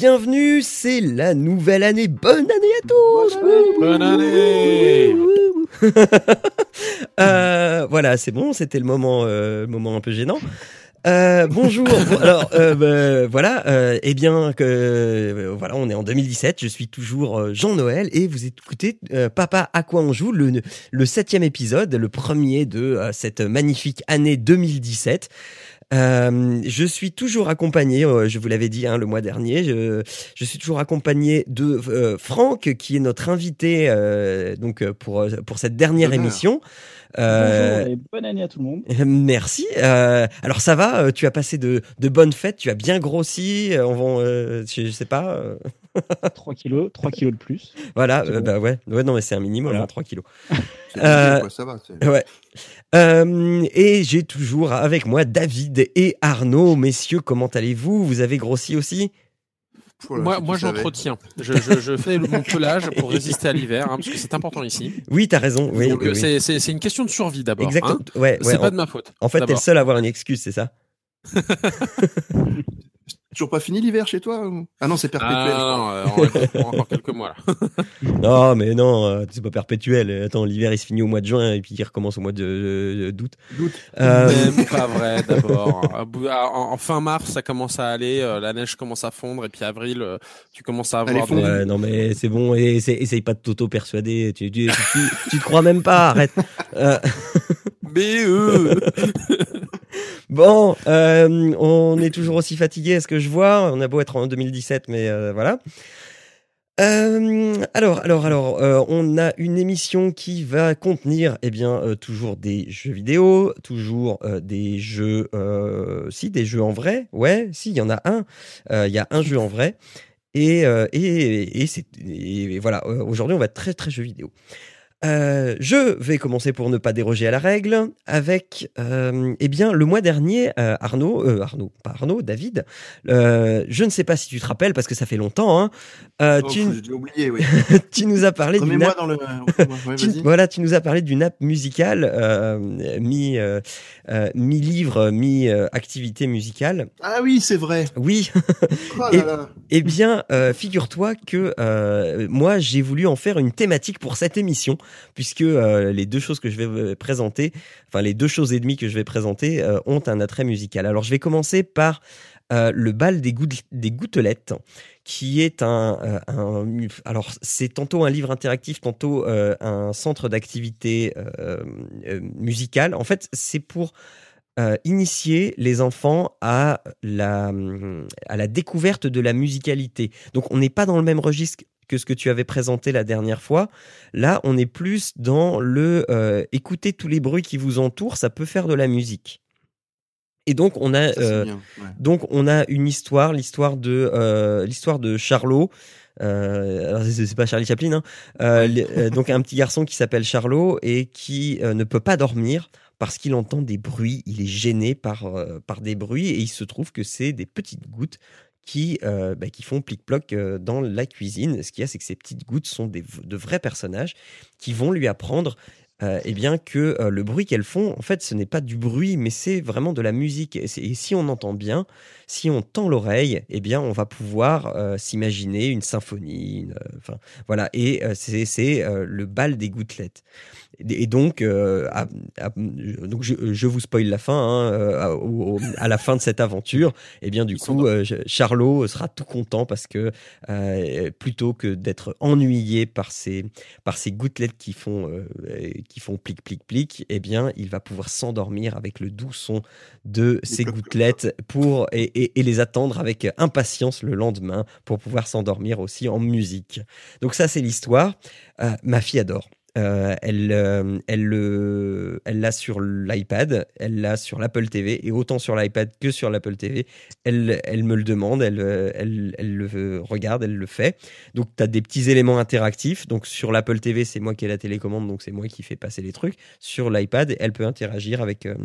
Bienvenue, c'est la nouvelle année. Bonne année à tous Bonne année Euh, Voilà, c'est bon, c'était le moment, euh, moment un peu gênant. Euh, bonjour. Bon, Alors euh, bah, voilà, euh, eh bien que voilà, on est en 2017. Je suis toujours Jean Noël et vous écoutez Papa à quoi on joue, le, le septième épisode, le premier de cette magnifique année 2017. Euh, je suis toujours accompagné, euh, je vous l'avais dit hein, le mois dernier, je, je suis toujours accompagné de euh, Franck qui est notre invité euh, donc pour pour cette dernière Bonheur. émission. Euh, Bonjour et bonne année à tout le monde. Merci. Euh, alors ça va, tu as passé de, de bonnes fêtes, tu as bien grossi. On va, euh, je, je sais pas. euh, 3 kilos, 3 kilos de plus. voilà, euh, bah ouais, ouais, non mais c'est un minimum, Voilà. hein, 3 kilos. Euh, bien, quoi, ça va. c'est- Ouais. Euh, et j'ai toujours avec moi David et Arnaud. Messieurs, comment allez-vous? Vous avez grossi aussi? Voilà, moi, moi j'entretiens. Je, je, je fais mon pelage pour résister à l'hiver, hein, parce que c'est important ici. Oui, t'as raison. Oui, Donc oui, oui. c'est- une question de survie d'abord. Exactement. hein. ouais, ouais, c'est en, pas de ma faute. en fait, t'es le seul à avoir une excuse, c'est ça? Toujours pas fini l'hiver chez toi ou- Ah non, c'est perpétuel. Ah, non, euh, on encore quelques mois là. Non, mais non, euh, c'est pas perpétuel. Attends, l'hiver il se finit au mois de juin et puis il recommence au mois de- d'août. Doute. Euh, Même pas vrai d'abord. Bout- à- En, en fin mars, ça commence à aller, euh, la neige commence à fondre, et puis avril, euh, tu commences à avoir. des- Ouais, non mais c'est bon, et essaye, essaye pas de t'auto-persuader, tu, tu, tu, tu te crois même pas, arrête. Euh, Mais euh, bon, euh, on est toujours aussi fatigué, est-ce que je vois On a beau être en 2017, mais euh, voilà. Euh, alors, alors, alors, on a une émission qui va contenir, eh bien, toujours des jeux vidéo, toujours des jeux, si des jeux en vrai, ouais, si, il y en a un, il y a un jeu en vrai, et et, et, et voilà. Aujourd'hui, on va être très très jeux vidéo. Euh, je vais commencer pour ne pas déroger à la règle avec, euh, eh bien, le mois dernier, euh, Arnaud, euh, Arnaud, pas Arnaud, David. euh, je ne sais pas si tu te rappelles parce que ça fait longtemps. Hein, euh, Oh, tu, oublier, oui. tu nous as parlé d'une app. dans le. Ouais, tu- vas-y. voilà, tu nous as parlé d'une app musicale euh, mi mi livre, mi activité musicale. Ah oui, c'est vrai. Oui. Oh Et- là. Eh bien, euh, figure-toi que euh, moi, j'ai voulu en faire une thématique pour cette émission, puisque euh, les deux choses que je vais euh, présenter, enfin les deux choses et demie que je vais présenter, euh, ont un attrait musical. Alors, je vais commencer par le bal des, gout- des gouttelettes, qui est un, alors c'est tantôt un livre interactif, tantôt un centre d'activité musicale. En fait, c'est pour initier les enfants à la découverte de la musicalité. Donc on n'est pas dans le même registre que ce que tu avais présenté la dernière fois. Là, on est plus dans le euh, écouter tous les bruits qui vous entourent, ça peut faire de la musique. Et donc on a euh, bien. ouais. donc on a une histoire, l'histoire de euh, l'histoire de Charlot. Euh, alors c'est pas Charlie Chaplin, hein. Euh, donc un petit garçon qui s'appelle Charlot et qui ne peut pas dormir parce qu'il entend des bruits. Il est gêné par par des bruits et il se trouve que c'est des petites gouttes qui euh, bah, qui font plic-ploc euh, dans la cuisine. Ce qu'il y a, c'est que ces petites gouttes sont des, de vrais personnages qui vont lui apprendre euh, eh bien que le bruit qu'elles font, en fait, ce n'est pas du bruit, mais c'est vraiment de la musique. Et, si on entend bien, si on tend l'oreille, eh bien, on va pouvoir s'imaginer une symphonie. voilà. Et c'est le bal des gouttelettes. Et, et donc, euh, à- à- donc je, je vous spoil la fin. hein, euh, à, au- au- à la fin de cette aventure, eh bien, du Ils coup, euh, Charlot sera tout content parce que euh, plutôt que d'être ennuyé par ces par ces gouttelettes qui font qui font plic plic plic, eh bien, il va pouvoir s'endormir avec le doux son de ces gouttelettes pour et, et- et les attendre avec impatience le lendemain pour pouvoir s'endormir aussi en musique. Donc ça, c'est l'histoire. Ma fille adore. Euh, elle, euh, elle, le- elle l'a sur l'iPad, elle l'a sur l'Apple TV, et autant sur l'iPad que sur l'Apple TV, elle, elle me le demande, elle, euh, elle, elle le regarde, elle le fait. Donc tu as des petits éléments interactifs. Donc sur l'Apple TV, c'est moi qui ai la télécommande, donc c'est moi qui fais passer les trucs. Sur l'iPad, elle peut interagir avec, euh,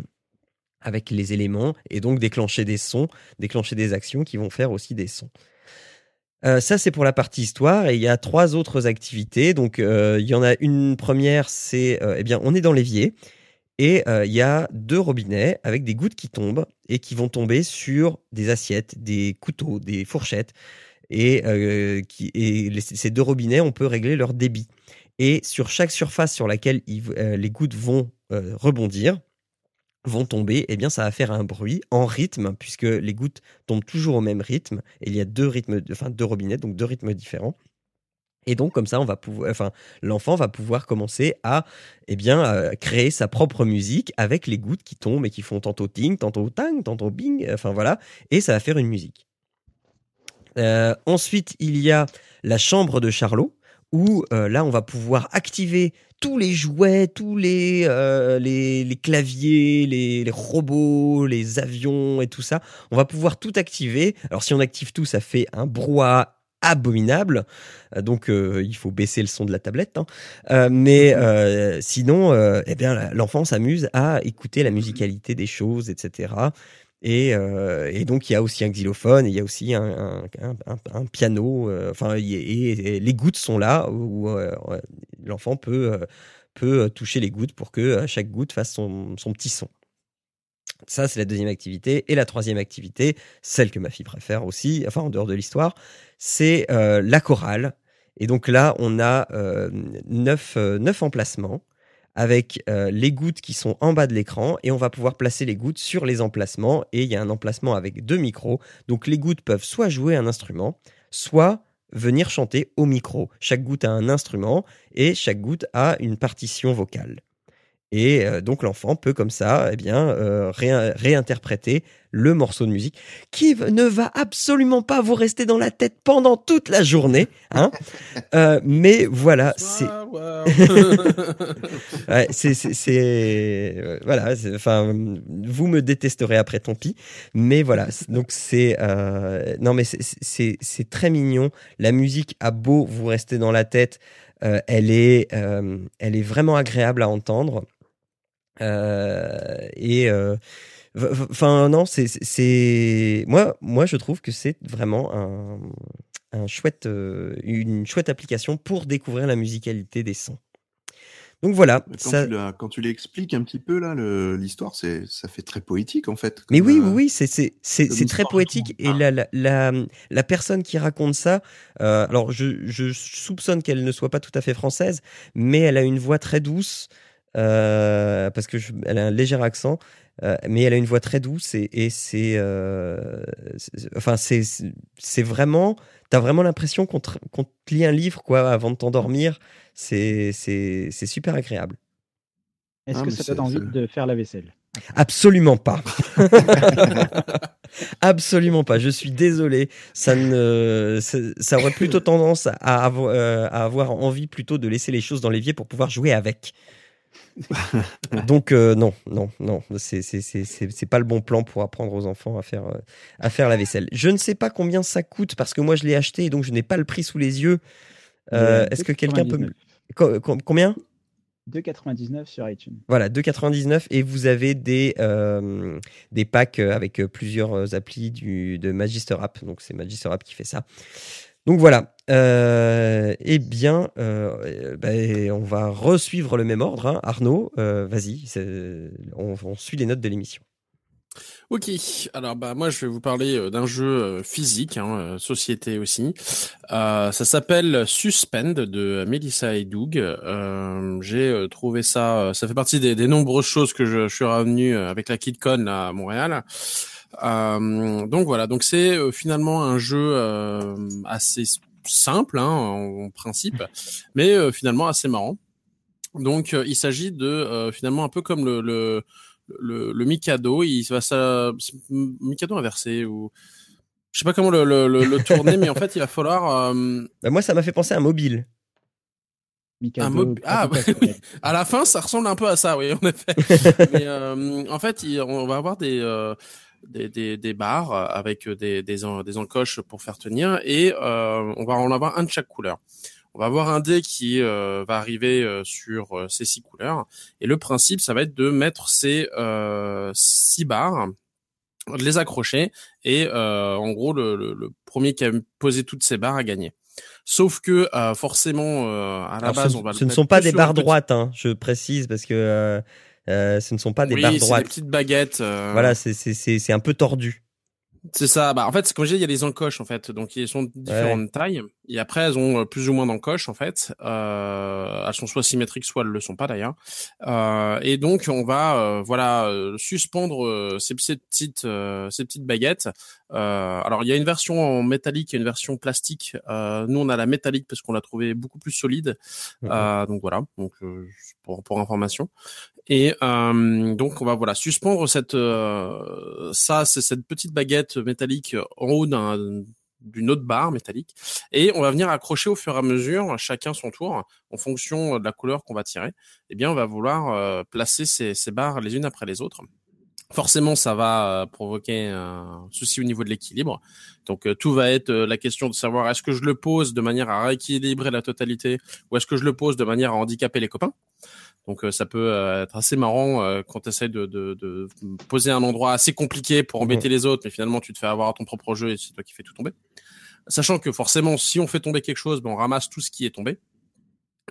avec les éléments et donc déclencher des sons, déclencher des actions qui vont faire aussi des sons. Euh, ça, c'est pour la partie histoire. Et il y a trois autres activités. Donc, euh, il y en a une première, c'est, euh, eh bien, on est dans l'évier. Et il y a deux robinets avec des gouttes qui tombent et qui vont tomber sur des assiettes, des couteaux, des fourchettes. Et, ces deux robinets, on peut régler leur débit. Et sur chaque surface sur laquelle les gouttes vont rebondir, vont tomber, eh bien ça va faire un bruit en rythme, puisque les gouttes tombent toujours au même rythme. Il y a deux rythmes, enfin deux robinets, donc deux rythmes différents. Et donc comme ça, on va pouvoir, enfin l'enfant va pouvoir commencer à, eh bien, euh, créer sa propre musique avec les gouttes qui tombent et qui font tantôt ting, tantôt tang, tantôt bing. Enfin voilà, et ça va faire une musique. Euh, ensuite, il y a la chambre de Charlot, où euh, là, on va pouvoir activer tous les jouets, tous les, euh, les, les claviers, les, les robots, les avions et tout ça. On va pouvoir tout activer. Alors, si on active tout, ça fait un brouhaha abominable. Euh, Donc, euh, il faut baisser le son de la tablette. hein. Euh, mais euh, sinon, eh bien, l'enfant s'amuse à écouter la musicalité des choses, etc. Et, euh, et donc, il y a aussi un xylophone, il y a aussi un, piano. euh, Enfin, et, les gouttes sont là où euh, l'enfant peut, peut toucher les gouttes pour que chaque goutte fasse son, son petit son. Ça, c'est la deuxième activité. Et la troisième activité, celle que ma fille préfère aussi, enfin en dehors de l'histoire, c'est la chorale. Et donc là, on a neuf, neuf emplacements avec euh, les gouttes qui sont en bas de l'écran et on va pouvoir placer les gouttes sur les emplacements et il y a un emplacement avec deux micros. Donc les gouttes peuvent soit jouer un instrument, soit venir chanter au micro. Chaque goutte a un instrument et chaque goutte a une partition vocale. Et euh, donc l'enfant peut comme ça, eh bien, euh, réin- réinterpréter le morceau de musique qui ne va absolument pas vous rester dans la tête pendant toute la journée, hein. Euh, mais voilà, c'est Ouais, c'est, voilà, enfin, vous me détesterez après, tant pis. Mais voilà, c'est- donc c'est, euh, non mais c'est, très mignon. La musique a beau vous rester dans la tête, euh, elle est, euh, elle est vraiment agréable à entendre. Euh, et euh, enfin non, c'est, moi, moi je trouve que c'est vraiment un, un chouette, euh, une chouette application pour découvrir la musicalité des sons. Donc voilà, Quand, ça, tu la- quand tu l'expliques un petit peu là, l'histoire, c'est ça fait très poétique en fait. Mais oui, euh, oui, oui, c'est c'est très poétique et la la la, la personne qui raconte ça, euh, alors je je soupçonne qu'elle ne soit pas tout à fait française, mais elle a une voix très douce parce que je- elle a un léger accent, euh, mais elle a une voix très douce et, et c'est euh, c'est- enfin c'est c'est- vraiment t'as vraiment l'impression qu'on te, qu'on te lit un livre quoi avant de t'endormir, c'est c'est c'est super agréable. Est-ce Ah, que ça c'est- donne envie c'est- de faire la vaisselle? Absolument pas. Absolument pas. Je suis désolé. Ça ne, ça, ça aurait plutôt tendance à avoir, euh, à avoir envie plutôt de laisser les choses dans l'évier pour pouvoir jouer avec. Donc euh, non, non, non, c'est pas le bon plan pour apprendre aux enfants à faire euh, à faire la vaisselle. Je ne sais pas combien ça coûte parce que moi je l'ai acheté et donc je n'ai pas le prix sous les yeux. Euh, Est-ce que quelqu'un peut me 2,99. Co- co- combien? 2,99 sur iTunes. Voilà, 2,99 et vous avez des, euh, des packs avec plusieurs applis du, de Magister App. Donc c'est Magister App qui fait ça. Donc voilà. Euh, eh bien, euh, ben, on va resuivre le même ordre. hein. Arnaud, euh, vas-y, on, on suit les notes de l'émission. Ok, alors bah moi je vais vous parler d'un jeu physique, hein, société aussi. Ça s'appelle Suspend de Melissa et Doug. J'ai trouvé ça, ça fait partie des, nombreuses choses que je, je suis revenu avec la KidCon à Montréal. Euh, donc voilà, donc c'est euh, finalement un jeu euh, assez simple hein, en, en principe, mais euh, finalement assez marrant. Donc euh, il s'agit de euh, finalement un peu comme le, le le, le Mikado, il va ça Mikado inversé ou je sais pas comment le, le, le, le tourner, mais en fait il va falloir. euh, Bah, moi, ça m'a fait penser à un mobile. Mikado, Un mob- Ah, oui. Squad. À la fin, ça ressemble un peu à ça, oui, en effet. Mais euh, en fait, il- on va avoir des, euh, des, des, des barres avec des, des, en- des encoches pour faire tenir et euh, on va en avoir un de chaque couleur. On va avoir un dé qui euh, va arriver euh, sur euh, ces six couleurs et le principe, ça va être de mettre ces euh, six barres, de les accrocher et euh, en gros, le, le, le premier qui a posé toutes ces barres a gagné. Sauf que euh, forcément, euh, à la Alors, base, ce, on va le ce ne sont pas des barres droites, hein, je précise, parce que euh, ce ne sont pas des oui, barres c'est droites. des petites baguettes. euh, Voilà, c'est c'est c'est c'est un peu tordu. C'est ça. Bah, en fait, comme je dis, il y a les encoches, en fait. Donc, ils sont de différentes tailles. Et après, elles ont euh, plus ou moins d'encoches, en fait. Euh, elles sont soit symétriques, soit elles le sont pas, d'ailleurs. Euh, et donc, on va, euh, voilà, euh, suspendre euh, ces, ces petites, euh, ces petites baguettes. Euh, alors, il y a une version en métallique et une version plastique. Euh, nous, on a la métallique parce qu'on l'a trouvée beaucoup plus solide. Donc voilà. Donc, euh, pour, pour information. Et euh, donc on va voilà suspendre cette euh, ça c'est cette petite baguette métallique en haut d'un d'une autre barre métallique et on va venir accrocher au fur et à mesure chacun son tour en fonction de la couleur qu'on va tirer. Eh bien on va vouloir euh, placer ces, ces barres les unes après les autres. Forcément, ça va euh, provoquer un souci au niveau de l'équilibre. Donc, euh, tout va être la question de savoir est-ce que je le pose de manière à rééquilibrer la totalité ou est-ce que je le pose de manière à handicaper les copains? Donc, euh, ça peut euh, être assez marrant euh, quand tu essaies de, de, de poser un endroit assez compliqué pour embêter les autres, mais finalement, tu te fais avoir à ton propre jeu et c'est toi qui fais tout tomber. Sachant que forcément, si on fait tomber quelque chose, ben, on ramasse tout ce qui est tombé.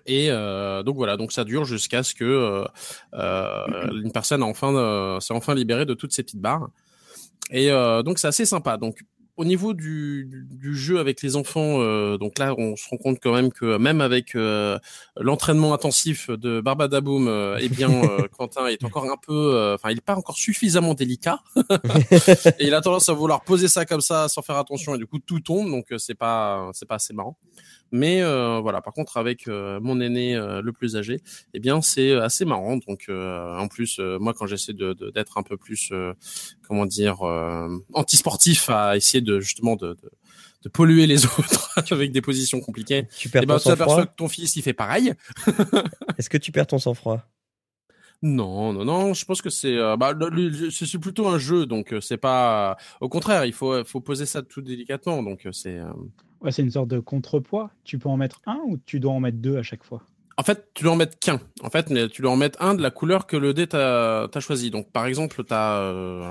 Et euh, donc voilà, donc ça dure jusqu'à ce que euh, euh, une personne enfin euh, s'est enfin libérée de toutes ces petites barres. Et euh, donc c'est assez sympa. Donc au niveau du, du, du jeu avec les enfants, euh, donc là on se rend compte quand même que même avec euh, l'entraînement intensif de Barbadaboum, euh, eh bien euh, Quentin est encore un peu, euh, enfin il est pas encore suffisamment délicat et il a tendance à vouloir poser ça comme ça sans faire attention et du coup tout tombe donc euh, c'est pas c'est pas assez marrant. Mais euh, voilà, par contre avec euh, mon aîné euh, le plus âgé, eh bien c'est assez marrant. Donc euh, en plus, euh, moi quand j'essaie de de- d'être un peu plus, euh, comment dire, euh, anti-sportif à essayer de justement de, de, de polluer les autres avec des positions compliquées, Tu perds eh ben ton sang-froid? que ton fils il fait pareil. Est-ce que tu perds ton sang-froid? Non, non, non. Je pense que c'est, euh, bah, c'est plutôt un jeu, donc euh, c'est pas. Au contraire, il faut, faut poser ça tout délicatement. Donc euh, c'est. euh, C'est une sorte de contrepoids. Tu peux en mettre un ou tu dois en mettre deux à chaque fois? En fait, tu dois en mettre qu'un. En fait, mais tu dois en mettre un de la couleur que le dé t'a choisi. Donc, par exemple, t'as, euh,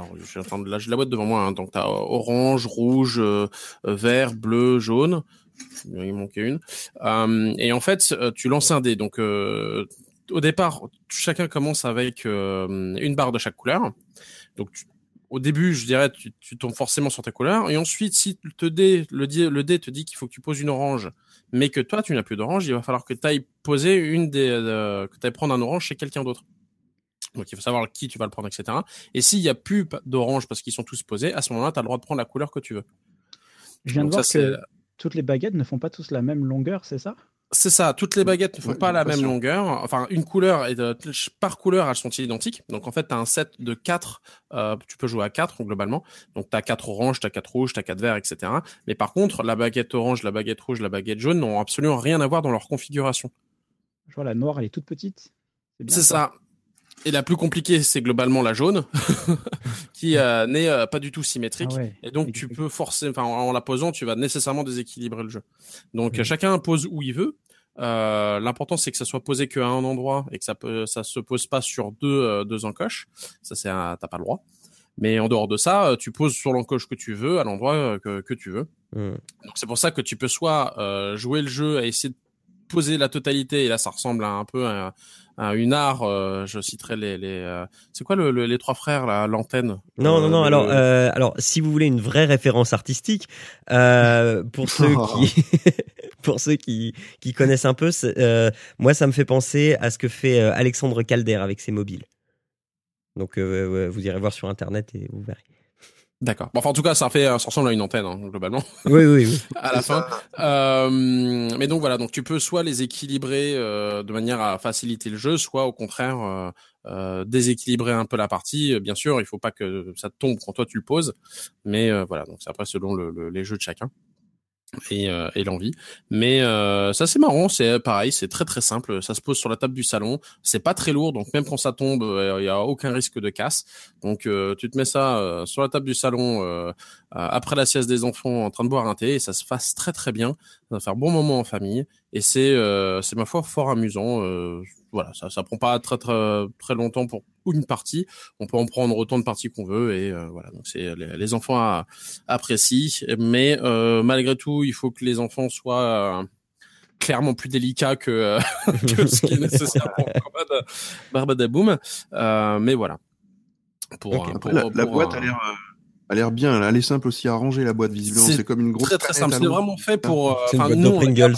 là, la boîte devant moi. Hein, donc, t'as orange, rouge, euh, euh, vert, bleu, jaune. Il manquait une. Euh, et en fait, euh, tu lances un dé. Donc, euh, au départ, chacun commence avec euh, une barre de chaque couleur. Donc, tu- au début, je dirais, tu, tu tombes forcément sur ta couleur. Et ensuite, si te dé, le, dé, le dé te dit qu'il faut que tu poses une orange, mais que toi, tu n'as plus d'orange, il va falloir que tu ailles poser une des, euh, que tu ailles prendre un orange chez quelqu'un d'autre. Donc, il faut savoir qui tu vas le prendre, etc. Et s'il y a plus d'orange parce qu'ils sont tous posés, à ce moment-là, tu as le droit de prendre la couleur que tu veux. Je viens Donc de voir ça, que toutes les baguettes ne font pas tous la même longueur, c'est ça? C'est ça, toutes les baguettes ne font Ouais, pas la même longueur. Enfin, une couleur, et de- par couleur, elles sont identiques. Donc, en fait, tu as un set de 4, tu peux jouer à 4 globalement. Donc, tu as 4 oranges, tu as 4 rouges, tu as 4 verts, etc. Mais par contre, la baguette orange, la baguette rouge, la baguette jaune n'ont absolument rien à voir dans leur configuration. Je vois la noire, elle est toute petite. C'est ça. Et la plus compliquée, c'est globalement la jaune, qui euh, n'est euh, pas du tout symétrique. Ah ouais. Et donc, tu peux forcer, enfin, en la posant, tu vas nécessairement déséquilibrer le jeu. Donc, chacun pose où il veut. Euh, L'important, c'est que ça soit posé qu'à un endroit et que ça peut, ça se pose pas sur deux, deux encoches. Ça, c'est un, t'as pas le droit. Mais en dehors de ça, tu poses sur l'encoche que tu veux, à l'endroit que, que tu veux. Hmm. Donc, c'est pour ça que tu peux soit jouer le jeu à essayer de poser la totalité, et là, ça ressemble à un peu à, à une art. euh, je citerai les, les euh, c'est quoi le, le- les trois frères là, l'antenne? Non, non, Euh, non. le- Alors, euh, alors, si vous voulez une vraie référence artistique, euh, pour ceux qui, pour ceux qui, qui connaissent un peu, euh, moi, ça me fait penser à ce que fait euh, Alexandre Calder avec ses mobiles. Donc, euh, vous irez voir sur internet et vous verrez. D'accord. Bon, enfin, en tout cas, ça fait, ça ressemble à une antenne hein, globalement. Oui, oui, oui. à la fin. Euh, mais donc voilà, donc tu peux soit les équilibrer euh, de manière à faciliter le jeu, soit au contraire euh, euh, déséquilibrer un peu la partie. Euh, Bien sûr, il faut pas que ça tombe quand toi tu le poses, mais euh, voilà, donc c'est après selon le, le- les jeux de chacun. Et, euh, et l'envie. Mais euh, ça c'est marrant, c'est pareil, c'est très très simple. Ça se pose sur la table du salon, c'est pas très lourd, donc même quand ça tombe, il y a aucun risque de casse. Donc tu te mets ça sur la table du salon après la sieste des enfants, en train de boire un thé, et ça se passe très très bien. Ça va faire bon moment en famille, et c'est c'est ma foi fort amusant voilà, ça, ça prend pas très très très longtemps pour une partie. On peut en prendre autant de parties qu'on veut et euh, voilà. Donc c'est les, enfants apprécient, mais euh, malgré tout, il faut que les enfants soient euh, clairement plus délicats que, que ce qui est nécessaire pour Barbadaboum. Euh, mais voilà. Pour, pour, la, la, boîte a l'air a l'air bien. Elle est simple aussi à ranger la boîte visiblement. C'est comme une grosse. Très très simple. C'est vraiment fait pour. Euh, nous, Pringles.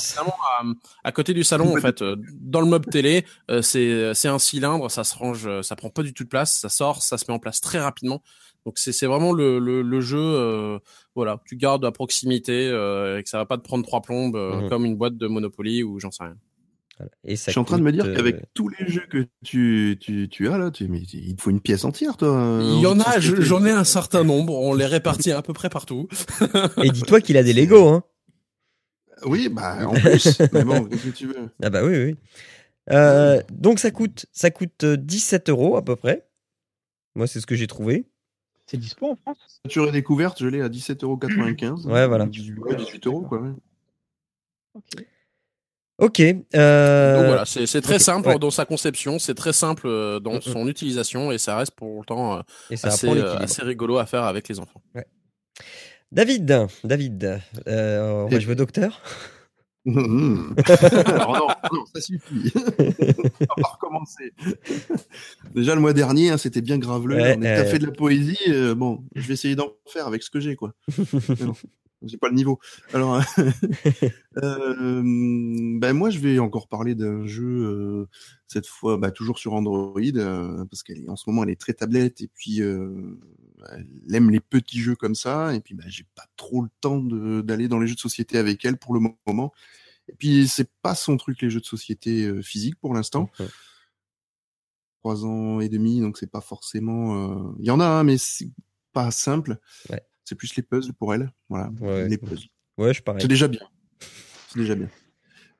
À, côté du salon en fait, euh, dans le meuble télé, euh, c'est c'est un cylindre, ça se range, ça prend pas du tout de place, ça sort, ça se met en place très rapidement. Donc c'est c'est vraiment le le, le jeu. voilà, tu gardes à proximité et que ça va pas te prendre trois plombes mhm. comme une boîte de Monopoly ou j'en sais rien. Et ça je suis en train de me dire qu'avec tous les jeux que tu, tu, tu as là, tu, mais il te faut une pièce entière, toi. Il y en a, j'en ai un certain nombre. On les répartit à peu près partout. Et dis-toi qu'il a des Lego, hein. Oui, bah en plus. mais bon, qu'est-ce que tu veux? Ah bah oui, oui. Euh, donc ça coûte, ça coûte 17 euros à peu près. Moi, c'est ce que j'ai trouvé. C'est dispo en France? Nature et découverte, je l'ai à 17,95 euros. Ouais, voilà. 18 euros, quoi. Ouais. Ok. Ok. Euh... Donc voilà, c'est très simple dans sa conception, c'est très simple euh, dans son utilisation et ça reste pour autant euh, assez, euh, assez, rigolo à faire avec les enfants. Ouais. David, David, on va jouer docteur. Alors non, non, ça suffit. on va recommencer. Déjà le mois dernier, hein, c'était bien graveleux. on a fait de la poésie. bon, je vais essayer d'en faire avec ce que j'ai, quoi j'ai pas le niveau. Alors, euh, ben moi, je vais encore parler d'un jeu euh, cette fois, bah, toujours sur Android, euh, parce qu'en ce moment, elle est très tablette et puis euh, elle aime les petits jeux comme ça. Et puis, bah, j'ai pas trop le temps d'aller dans les jeux de société avec elle pour le moment. Et puis, c'est pas son truc les jeux de société euh, physiques pour l'instant. Trois ans et demi, donc c'est pas forcément. Il y en a, hein, mais c'est pas simple. Ouais. C'est plus les puzzles pour elle. Voilà. Ouais. Les puzzles. Ouais, je pareil. C'est déjà bien. C'est déjà bien.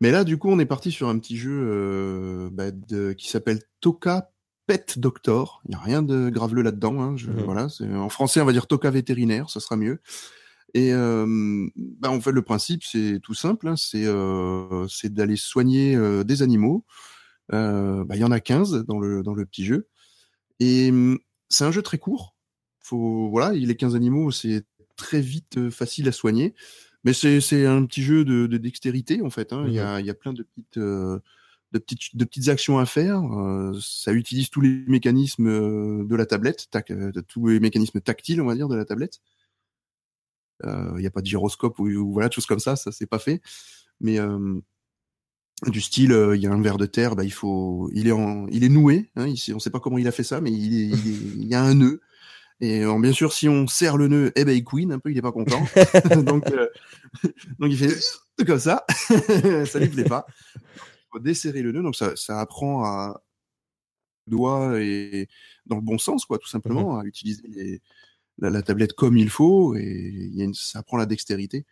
Mais là, du coup, on est parti sur un petit jeu euh, bah, de, qui s'appelle Toka Pet Doctor. Il n'y a rien de graveleux là-dedans. Hein. Je, mmh. Voilà. En français, on va dire Toka vétérinaire, ça sera mieux. Et euh, bah, en fait, le principe, c'est tout simple. Hein. C'est euh, d'aller soigner des animaux. Bah, il y en a 15 dans le, dans le petit jeu. Et hum, c'est un jeu très court faut voilà, les 15 animaux, c'est très vite euh, facile à soigner. Mais c'est un petit jeu de, de dextérité en fait. Hein. Il, y a, il y a plein de petites euh, de petites de petites actions à faire. Euh, ça utilise tous les mécanismes de la tablette, tac, tous les mécanismes tactiles, on va dire, de la tablette. Il n'y a pas de gyroscope ou, ou, voilà, choses comme ça, ça c'est pas fait. Mais du style, il y a un ver de terre, bah, il faut, il est en, il est noué. Hein, il, on sait pas comment il a fait ça, mais il, est, il, est, il y a un nœud. Et alors, bien sûr, si on serre le nœud, eh ben, il queen un peu, il est pas content. donc, euh, donc, il fait comme ça. ça lui plaît pas. Il faut desserrer le nœud. Donc, ça, ça apprend à doigt et dans le bon sens, quoi, tout simplement, mhm. à utiliser les, la, la, tablette comme il faut. Et il y a une, ça apprend la dextérité.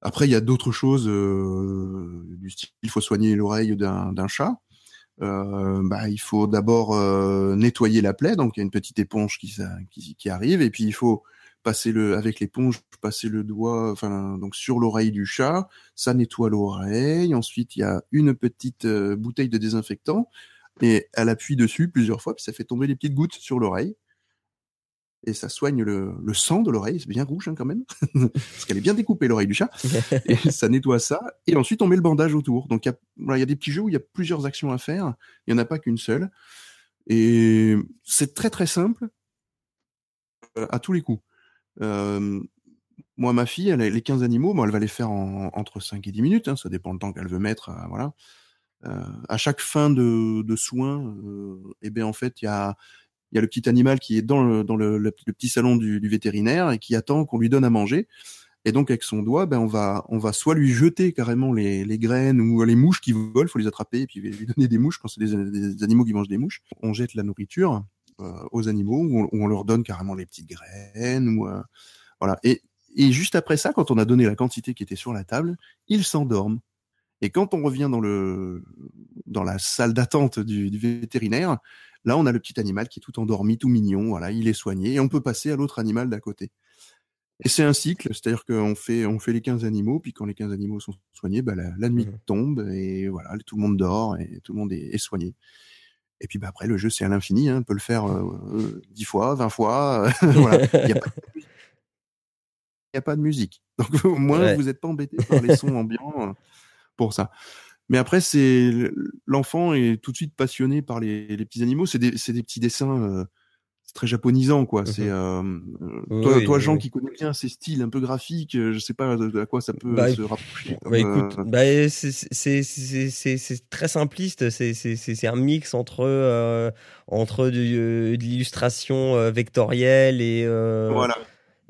Après, il y a d'autres choses euh, du style, il faut soigner l'oreille d'un chat. Euh, bah, il faut d'abord euh, nettoyer la plaie, donc il y a une petite éponge qui, qui, qui arrive, et puis il faut passer le avec l'éponge, passer le doigt, enfin donc sur l'oreille du chat, ça nettoie l'oreille. Ensuite, il y a une petite euh, bouteille de désinfectant. Et elle appuie dessus plusieurs fois, puis ça fait tomber les petites gouttes sur l'oreille et ça soigne le, le sang de l'oreille, c'est bien rouge hein, quand même, parce qu'elle est bien découpée l'oreille du chat, et ça nettoie ça, et ensuite on met le bandage autour. Donc il y, a, voilà, y a des petits jeux où il y a plusieurs actions à faire, il n'y en a pas qu'une seule, et c'est très très simple euh, à tous les coups. Euh, moi, ma fille, elle a les 15 animaux, bon, elle va les faire en, entre 5 et 10 minutes, hein, ça dépend du temps qu'elle veut mettre, euh, voilà. Euh, à chaque fin de, de soins, euh, eh bien en fait, il y a, il y a le petit animal qui est dans le, dans le, le, petit salon du, du, vétérinaire et qui attend qu'on lui donne à manger. Et donc avec son doigt, ben on va on va soit lui jeter carrément les, les graines ou les mouches qui volent, faut les attraper et puis lui donner des mouches quand c'est des, des, animaux qui mangent des mouches. On jette la nourriture euh, aux animaux ou on, on, leur donne carrément les petites graines ou euh, voilà. Et Et juste après ça, quand on a donné la quantité qui était sur la table, ils s'endorment. Et quand on revient dans le dans la salle d'attente du, du, vétérinaire, là on a le petit animal qui est tout endormi, tout mignon, voilà, il est soigné et on peut passer à l'autre animal d'à côté. Et c'est un cycle, c'est-à-dire qu'on fait on fait les 15 animaux, puis quand les 15 animaux sont soignés, bah, la, la nuit Mhm. tombe et voilà, tout le monde dort et tout le monde est, est soigné. Et puis bah, après le jeu c'est à l'infini, hein, on peut le faire euh, euh, 10 fois, 20 fois, voilà. Il y a pas de musique. Il y a pas de musique. Donc au moins Ouais. vous n'êtes pas embêté par les sons ambiants euh, pour ça. Mais après, c'est l'enfant est tout de suite passionné par les, les petits animaux. C'est des, c'est des petits dessins euh, c'est très japonisant, quoi. C'est Mhm. euh, Oui, toi, oui, toi oui, Jean, oui. qui connais bien ces styles un peu graphiques, euh, je sais pas de, de à quoi ça peut Bah, se rapprocher. Bah écoute, bah, c'est- c'est c'est- c'est- c'est très simpliste. C'est c'est- c'est- c'est un mix entre euh, entre de l'illustration vectorielle et voilà.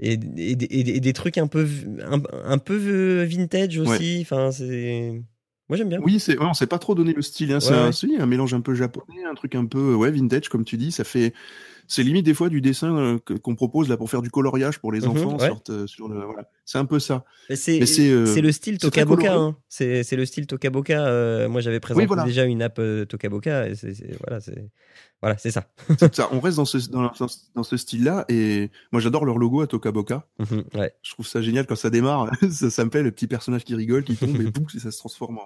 et, et, et- et des trucs un peu un, un peu vintage aussi. Enfin, c'est moi j'aime bien. Oui, c'est, ouais, on pas trop donner le style. Hein. C'est Ouais, un, un mélange un peu japonais, un truc un peu ouais vintage, comme tu dis. Ça fait, c'est limite des fois du dessin euh, qu'on propose là pour faire du coloriage pour les Mhm, enfants. ouais. Sur, euh, sur le, voilà. C'est un peu ça. C'est euh, c'est le style Tokaboka. Hein. C'est c'est le style Tokaboka. Euh, moi j'avais présenté voilà. déjà une app euh, Tokaboka. Et voilà, c'est voilà, c'est ça. C'est ça. On reste dans ce, dans, dans, dans ce style-là. Et moi, j'adore leur logo à Tokaboka. Ouais. Je trouve ça génial quand ça démarre. ça, ça me fait le petit personnage qui rigole, qui tombe et boum, et ça se transforme en,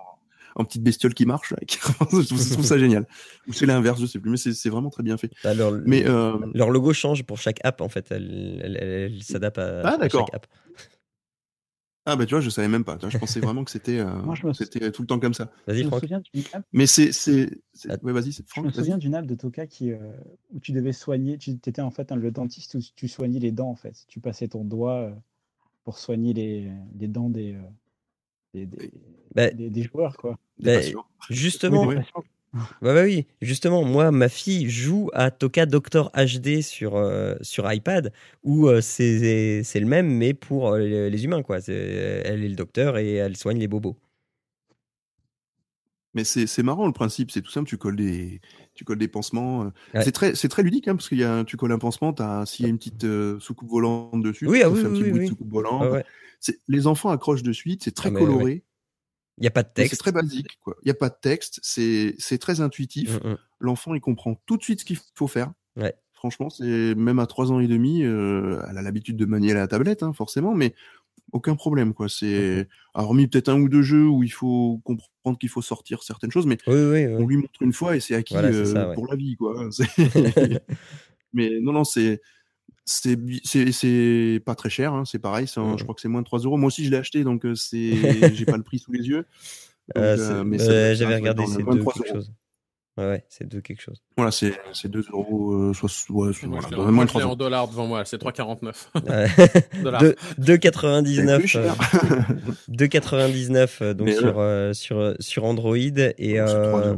en petite bestiole qui marche. qui- je, trouve, je trouve ça génial. Ou c'est l'inverse, je sais plus, mais c'est c'est vraiment très bien fait. Bah, leur, Mais euh, leur logo change pour chaque app en fait. Elle, elle, elle- elle s'adapte à, Ah, à d'accord. chaque app. ah bah tu vois, je savais même pas. Je pensais vraiment que c'était euh, Moi, je me- c'était tout le temps comme ça. Vas-y Je me Franck. souviens d'une app, Mais c'est c'est c'est- Ah. ouais, vas-y, c'est je me Franck. vas-y. souviens d'une app de Toka qui, euh, où tu devais soigner, tu étais en fait un, le dentiste où tu soignais les dents en fait. Tu passais ton doigt euh, pour soigner les, les dents des, euh, des, des, Bah, des- des joueurs quoi. Des Bah. Justement, Oui, ouais, oui, justement, moi, ma fille joue à Toka Doctor HD sur, euh, sur iPad, où euh, c'est c'est le même, mais pour euh, les, les humains, quoi. C'est- Elle est le docteur et elle soigne les bobos. Mais c'est marrant le principe, c'est tout simple. Tu colles des tu colles des pansements. euh. Ouais. C'est très très ludique hein, parce qu'il y a tu colles un pansement, s'il y a une petite euh, soucoupe volante dessus, Oui, ça ah oui, fait un oui, petit oui, bruit oui. de soucoupe volante. Ouais. Les enfants accrochent de suite, c'est très Ah, coloré. Il n'y a pas de mais C'est texte. très basique, quoi. Il n'y a pas de texte, c'est très intuitif. Mm, mm. L'enfant, il comprend tout de suite ce qu'il faut faire. Ouais. Franchement, c'est même à trois ans et demi, euh, elle a l'habitude de manier la tablette, hein, forcément, mais aucun problème, quoi. C'est hormis peut-être un ou deux jeux où il faut comprendre qu'il faut sortir certaines choses, mais Oui, oui, oui. on lui montre une fois et c'est acquis Voilà, euh, ça, ouais. pour la vie, quoi. Mais non, non, c'est c'est pas très cher, hein, c'est pareil, je crois que c'est moins de 3 euros. Moi aussi, je l'ai acheté, donc euh, c'est j'ai pas le prix sous les yeux. Euh, euh, euh, J'avais regardé, c'est moins de deux 3 quelque chose. Ouais, ouais, c'est deux quelque chose. Voilà, c'est c'est 2 euros, euh, soit, ouais, soit- voilà, dans en- moins moi, de je 3 l'ai en euros. dollars devant moi, c'est 3,49 Ouais. dollars. Deux- C'est 2,99 plus cher. euh, 2,99 euh, donc Mais, sur, euh, sur, sur Android. Et, C'est 3 euh,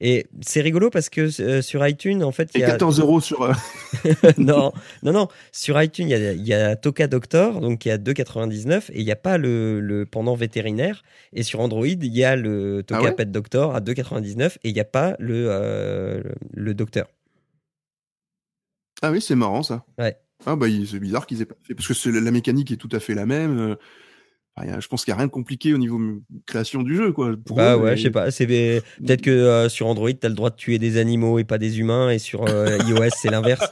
et c'est rigolo parce que euh, sur iTunes, en fait, il Et y a. 14 euros sur. euh, non, non, non. Sur iTunes, il y a, il y a Toka Doctor, donc qui est à 2,99 et il n'y a pas le, le pendant vétérinaire. Et sur Android, il y a le Toka Ah ouais? Pet Doctor à 2,99 et il n'y a pas le, le, le docteur. Ah oui, c'est marrant ça. Ouais. Ah bah c'est bizarre qu'ils aient pas fait parce que c'est- la mécanique est tout à fait la même. euh, enfin, je pense qu'il n'y a rien de compliqué au niveau m- création du jeu quoi. Pour bah eux, ouais, je sais pas. C'est peut-être que euh, sur Android, tu as le droit de tuer des animaux et pas des humains, et sur euh, iOS, c'est l'inverse.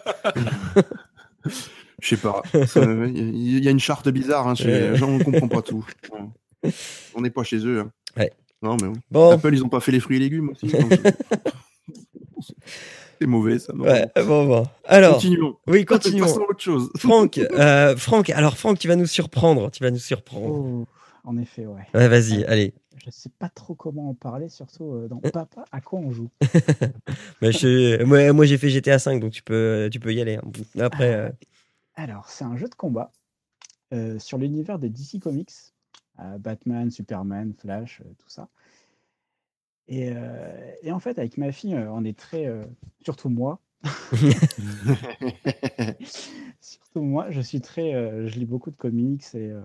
Je sais pas. Il y a une charte bizarre. Hein, chez gens, on comprend pas tout. On n'est pas chez eux. hein. Ouais. Non mais bon. Bon, Apple, ils ont pas fait les fruits et légumes aussi. c'est mauvais ça. non. ouais, bon, bon. Alors, Continuons. oui, continuons. Passons à autre chose. Franck, euh, Franck, alors Franck, tu vas nous surprendre. Tu vas nous surprendre. Oh, en effet, ouais. Ouais, vas-y, allez. Je sais pas trop comment en parler, surtout euh, dans Papa, à quoi on joue Bah, je- moi, moi, j'ai fait GTA 5, donc tu peux, tu peux y aller. hein. Après, euh, Alors, c'est un jeu de combat euh, sur l'univers des DC Comics. Euh, Batman, Superman, Flash, euh, tout ça. Et, euh, et en fait, avec ma fille, euh, on est très... euh, surtout moi. surtout moi, je suis très... euh, je lis beaucoup de comics et, euh,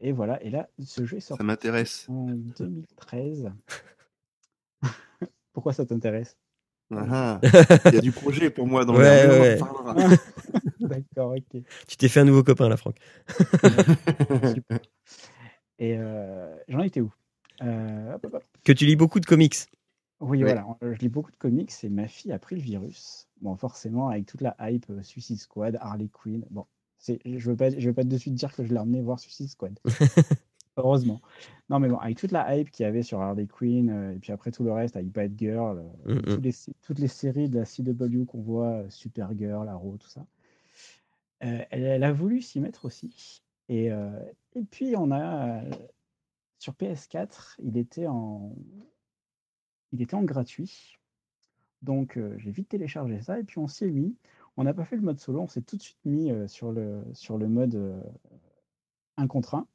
et voilà. Et là, ce jeu est Ça sorti m'intéresse. en 2013. Pourquoi ça t'intéresse? Ah, ah. Il y a du projet pour moi dans Ouais, reparlera. D'accord, ok. Tu t'es fait un nouveau copain là, Franck. Et euh, j'en étais où? Euh, hop, hop, hop. Que tu lis beaucoup de comics. Oui, voilà. euh, Je lis beaucoup de comics et ma fille a pris le virus. Bon, forcément, avec toute la hype Suicide Squad, Harley Quinn. Bon, c'est, je veux pas, je veux pas de suite dire que je l'ai emmené voir Suicide Squad. Heureusement. Non, mais bon, avec toute la hype qu'il y avait sur Harley Quinn, euh, et puis après tout le reste, avec Bad Girl, euh, Mm, mm. les, toutes les séries de la CW qu'on voit, euh, Supergirl, Arrow, tout ça. Elle, elle a voulu s'y mettre aussi. Et, et puis, on a. sur PS4, il était en, il était en gratuit. Donc, euh, j'ai vite téléchargé ça et puis on s'y est mis. On n'a pas fait le mode solo, on s'est tout de suite mis euh, sur, le, sur le mode euh, un contre un.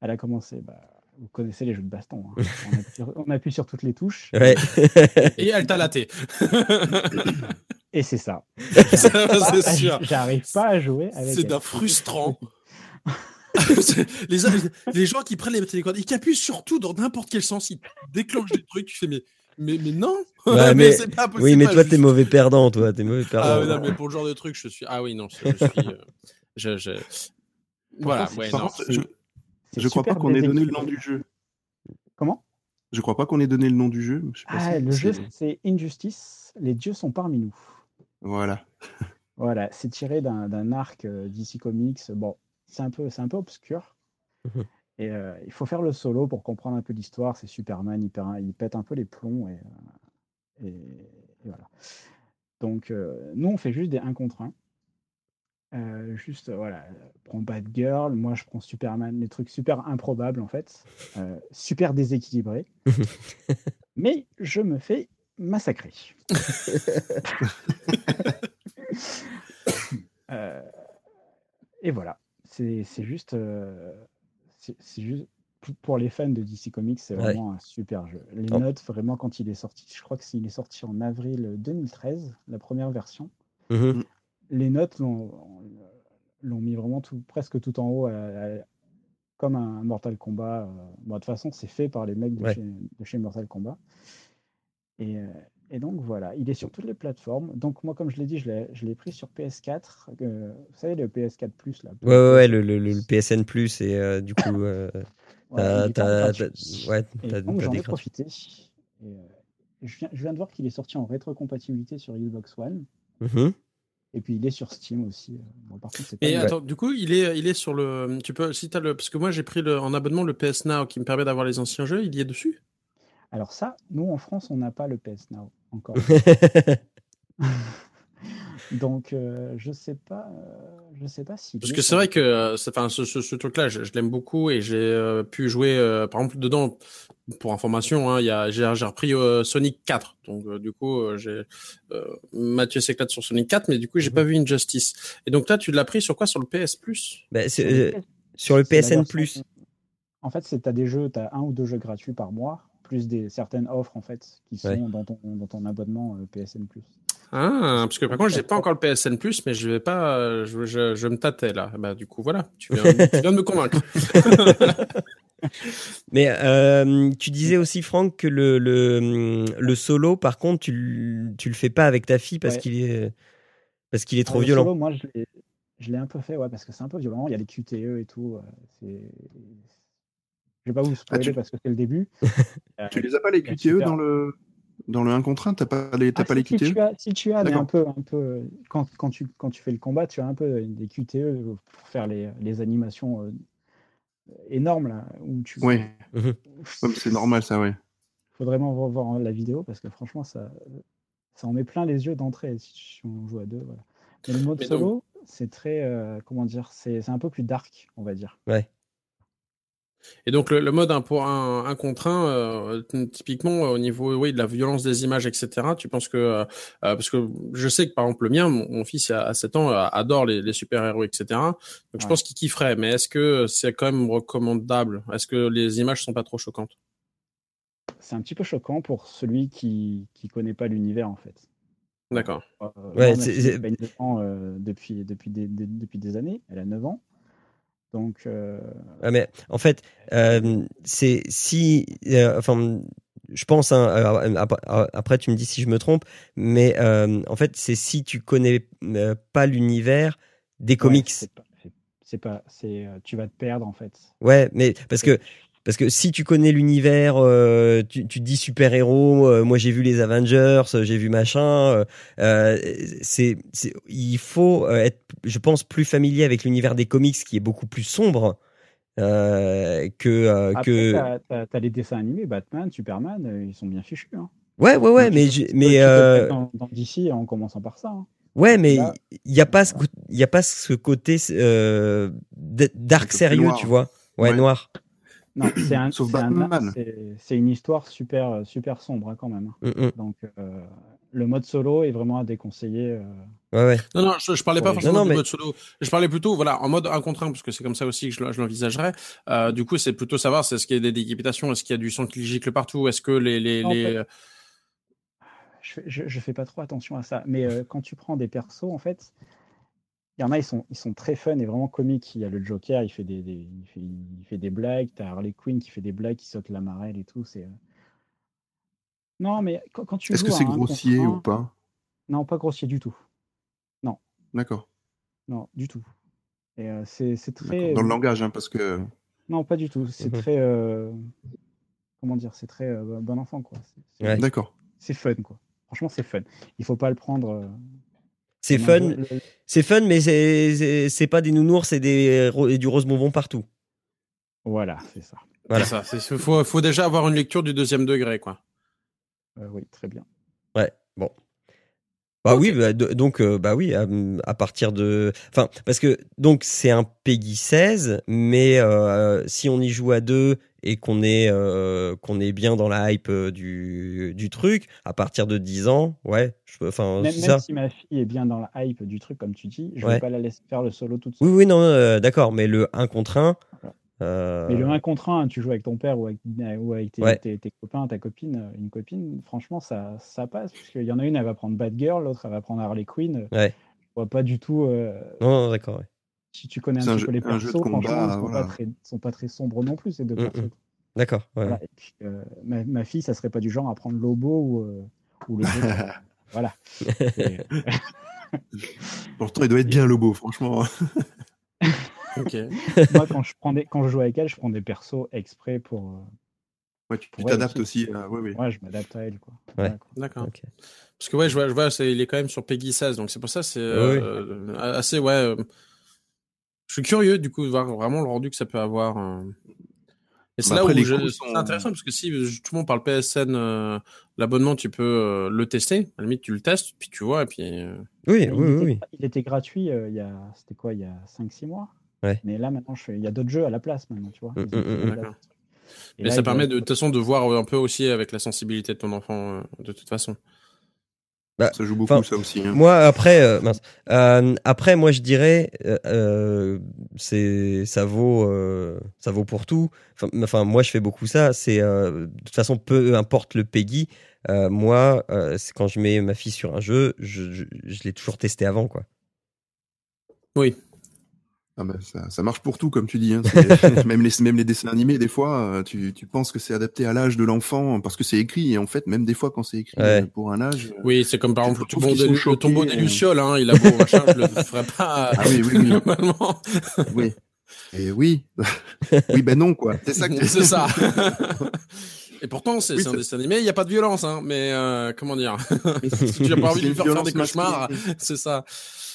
Elle a commencé, bah, vous connaissez les jeux de baston. hein. On, appuie sur, on appuie sur toutes les touches Ouais. Et elle t'a laté. et c'est ça. c'est sûr. J'arrive pas à jouer avec C'est d'un frustrant. les, les gens qui prennent les télécommandes, ils appuient sur tout dans n'importe quel sens, ils déclenchent des trucs, tu fais mais, mais, mais non Ouais, mais- c'est pas possible. Oui, mais toi, t'es mauvais perdant, toi. T'es mauvais perdant. Ah oui, non, mais pour le genre de truc, je suis. Ah oui, non, je suis. euh, je, je... Voilà, ouais, non. contre, je, crois pas qu'on ait donné le nom du jeu. Comment? Je crois pas qu'on ait donné le nom du jeu. je sais pas Ah, si le jeu, c'est- Injustice. Les dieux sont parmi nous. Voilà. Voilà, c'est tiré d'un d'un arc euh, DC Comics. Bon, c'est un peu, c'est un peu obscur. Mhm. Et euh, il faut faire le solo pour comprendre un peu l'histoire. C'est Superman, il, perd- il pète un peu les plombs et, euh, et- et voilà. Donc euh, nous, on fait juste des 1 contre 1. Euh, juste, voilà, prends Bad Girl, moi je prends Superman, des trucs super improbables en fait, super déséquilibrés. Mais je me fais massacrer. Et voilà, c'est c'est juste, euh, c'est juste pour- les fans de DC Comics, c'est Ouais. vraiment un super jeu. Les Oh. notes, vraiment, quand il est sorti, je crois qu'il est sorti en avril 2013, la première version. Mhm. Les notes l'ont l'ont mis vraiment tout, presque tout en haut, à- à- comme un Mortal Kombat. euh. Bon, de toute façon, c'est fait par les mecs de, Ouais. chez, de chez Mortal Kombat. Et, euh, et donc voilà, il est sur toutes les plateformes. Donc moi, comme je l'ai dit, je l'ai je l'ai pris sur PS4. euh, vous savez, le PS4 Plus là. Ouais, ouais, ouais, le, le, le PSN Plus et euh, du coup, euh, t'as, ouais, donc j'en ai profité. Et, euh, je, viens, je viens de voir qu'il est sorti en rétrocompatibilité sur Xbox One. Mhm. Et puis il est sur Steam aussi. Bon, par contre, c'est pas Et attends, du coup, il est, il est sur le. Tu peux, si t'as le, parce que moi j'ai pris le, en abonnement le PS Now qui me permet d'avoir les anciens jeux. Il y est dessus? Alors ça, nous en France, on n'a pas le PS Now encore. Donc euh, je sais pas, euh, je sais pas si. Parce que c'est vrai que, euh, enfin, ce, ce, ce truc-là, je, je l'aime beaucoup et j'ai euh, pu jouer, euh, par exemple, dedans. Pour information, hein, il y a, j'ai, repris euh, Sonic 4. Donc, euh, du coup, euh, j'ai euh, Mathieu s'éclate sur Sonic 4, mais du coup, j'ai Mhm. pas vu Injustice. Et donc là, tu l'as pris sur quoi? Sur le PS Plus? Bah, c'est, Sur le euh, PSN Plus. En fait, c'est t'as des jeux, t'as un ou deux jeux gratuits par mois, plus des certaines offres en fait qui sont Ouais. dans ton dans ton abonnement euh, PSN Plus. Ah, parce que par contre, j'ai pas encore le PSN Plus, mais je vais pas, je, je, je me tâtais là. Bah, du coup, voilà, tu viens, tu viens de me convaincre. Mais euh, tu disais aussi, Franck, que le, le, le solo, par contre, tu, le- tu le fais pas avec ta fille parce Ouais. qu'il est, parce qu'il est trop le violent. solo, moi, je l'ai- je l'ai un peu fait, ouais, parce que c'est un peu violent. Il y a les QTE et tout. euh, c'est... Je vais pas vous spoiler Ah, tu- parce que c'est le début. Euh, Tu les as pas les QTE super- dans le dans le 1 contre 1 T'as pas les t'as Ah, pas si, les si QTE tu as, si tu as, un peu, un peu quand, quand, tu, quand tu fais le combat, tu as un peu des QTE pour faire les, les animations euh, énormes là, où tu Ouais. Mhm. C'est normal ça, ouais. faudrait vraiment revoir la vidéo parce que franchement, ça, ça en met plein les yeux d'entrée si on joue à deux. Voilà. Mais le mode Mais solo, c'est très, euh, comment dire, c'est c'est un peu plus dark, on va dire. Ouais. Et donc le, le mode un pour un, un contre un, euh, typiquement euh, au niveau oui de la violence des images, etc. Tu penses que euh, euh, parce que je sais que par exemple le mien, mon, mon fils à, à 7 ans adore les, les super héros, etc. Donc je pense qu'il kifferait. Mais est-ce que c'est quand même recommandable? Est-ce que les images sont pas trop choquantes? C'est un petit peu choquant pour celui qui qui connaît pas l'univers en fait. D'accord. Euh, Ouais, c'est- euh, depuis, depuis, des, des- depuis des années. Elle a 9 ans. Donc, euh, Ah, mais en fait, euh, c'est si, euh, enfin, je pense. hein, après, tu me dis si je me trompe, mais euh, en fait, c'est si tu connais euh, pas l'univers, des comics. c'est pas, c'est, tu vas te perdre en fait. Ouais, mais parce que parce que si tu connais l'univers, euh, tu, tu te dis super héros. Euh, moi, j'ai vu les Avengers, euh, j'ai vu machin. c'est, il faut être, je pense, plus familier avec l'univers des comics, qui est beaucoup plus sombre que Après, que. T'as, as, les dessins animés, Batman, Superman, ils sont bien fichus. Hein. Ouais, ouais, ouais, mais mais dans, dans, DC en commençant par ça. Hein. Ouais, mais il n'y a pas ce, il y a pas ce côté dark sérieux, tu vois. Ouais, noir. Non, c'est un, c'est une histoire super, super sombre hein, quand même. Hein. Mm, mm. Donc, euh, le mode solo est vraiment à déconseiller. Euh, ouais, ouais. Non, non, je, je parlais pas forcément du mode solo. Je parlais plutôt, voilà, en mode un contre un, parce que c'est comme ça aussi que je, je l'envisagerais. Euh, du coup, c'est plutôt savoir, est-ce qu'il y a des décapitations, est-ce qu'il y a du son qui gicle partout, est-ce que les, les, les... je, je, je, fais pas trop attention à ça, mais quand tu prends des persos, en fait, il y en a, ils sont, ils sont très fun et vraiment comiques. Il y a le Joker, il fait des, il, fait, il fait des blagues. T'as Harley Quinn qui fait des blagues, qui saute la marelle et tout. C'est. Euh. Non, mais quand, quand tu Est-ce que c'est grossier ou pas? Non, pas grossier du tout. Non. D'accord. Non, du tout. Et euh, c'est très. Dans le langage, hein, parce que. Non, pas du tout. C'est mmh très. Euh, comment dire C'est très bon enfant, quoi. D'accord. C'est fun, quoi. Franchement, c'est fun. Il faut pas le prendre c'est fun, c'est fun, mais c'est pas des nounours, c'est des du rose bonbon partout. Voilà, c'est ça. Voilà. ça. Faut, faut déjà avoir une lecture du deuxième degré, quoi. Euh, oui, très bien. Ouais, bon. Bah oui, bah, donc euh, bah oui, à, partir de, enfin parce que donc c'est un Peggy 16, mais euh, si on y joue à deux et qu'on est euh, qu'on est bien dans la hype du, du truc, à partir de 10 ans, ouais, enfin même, même si ma fille est bien dans la hype du truc comme tu dis, je ne vais pas la laisser faire le solo tout de suite. Oui oui non, d'accord, mais le 1 contre 1 euh, Mais le 1 contre 1, tu joues avec ton père ou avec, ou avec tes, tes, copains, ta copine, une copine, franchement, ça, ça passe. Parce qu'il y en a une, elle va prendre Bad Girl, l'autre, elle va prendre Harley Quinn. Ouais. Je vois pas du tout. Euh... Non, d'accord. Ouais. Si tu connais un, petit peu les persos, franchement, ils sont, pas très, sont pas très sombres non plus, ces deux mm, mm. persos. D'accord. Ouais. Voilà. Euh, ma, ma, fille, ça serait pas du genre à prendre Lobo ou, euh, ou le Voilà. Pourtant, il doit être bien Lobo, franchement. Moi, quand je, prends des, quand je joue avec elle, je prends des persos exprès pour. Euh, ouais, tu t'adaptes aussi. À... Ouais, ouais. ouais, je m'adapte à elle. Quoi. Ouais. D'accord. Parce que, ouais, je vois, je vois il est quand même sur Peggy 16, donc c'est pour ça, c'est euh, assez, ouais. Euh, je suis curieux, du coup, de voir vraiment le rendu que ça peut avoir. Et c'est bah, là où je... c'est intéressant parce que si tout le monde parle PSN, l'abonnement, tu peux le tester. À la limite, tu le testes, puis tu vois, et puis. Oui, oui, oui. Il était gratuit il y a, c'était quoi, il y a 5-6 mois? Mais là, maintenant, je il y a d'autres jeux à la place maintenant, tu vois. Mm, mm, mm, mais ça permet de, toute façon de voir un peu aussi avec la sensibilité de ton enfant, euh, de toute façon. Bah, ça joue beaucoup ça aussi. Hein. Moi après, euh, euh, après moi je dirais, c'est ça vaut, ça vaut pour tout. Enfin, moi je fais beaucoup ça. C'est de toute façon peu importe le Peggy. moi, c'est quand je mets ma fille sur un jeu, je, je, je l'ai toujours testé avant quoi. Oui, ah bah, ça, marche pour tout, comme tu dis. Hein. même, les, même les dessins animés, des fois, euh, tu, tu penses que c'est adapté à l'âge de l'enfant parce que c'est écrit. Et en fait, même des fois, quand c'est écrit euh, pour un âge. Euh, oui, c'est comme par exemple le tombeau des Lucioles. Hein, il a beau machin, je le ferai pas. Ah oui, oui, oui. Normalement. oui. Et oui. oui, ben non, quoi. C'est ça. C'est ça. Et pourtant, c'est un dessin animé, il n'y a pas de violence, hein, mais comment dire? Si tu n'as pas envie de lui faire faire des cauchemars, c'est ça.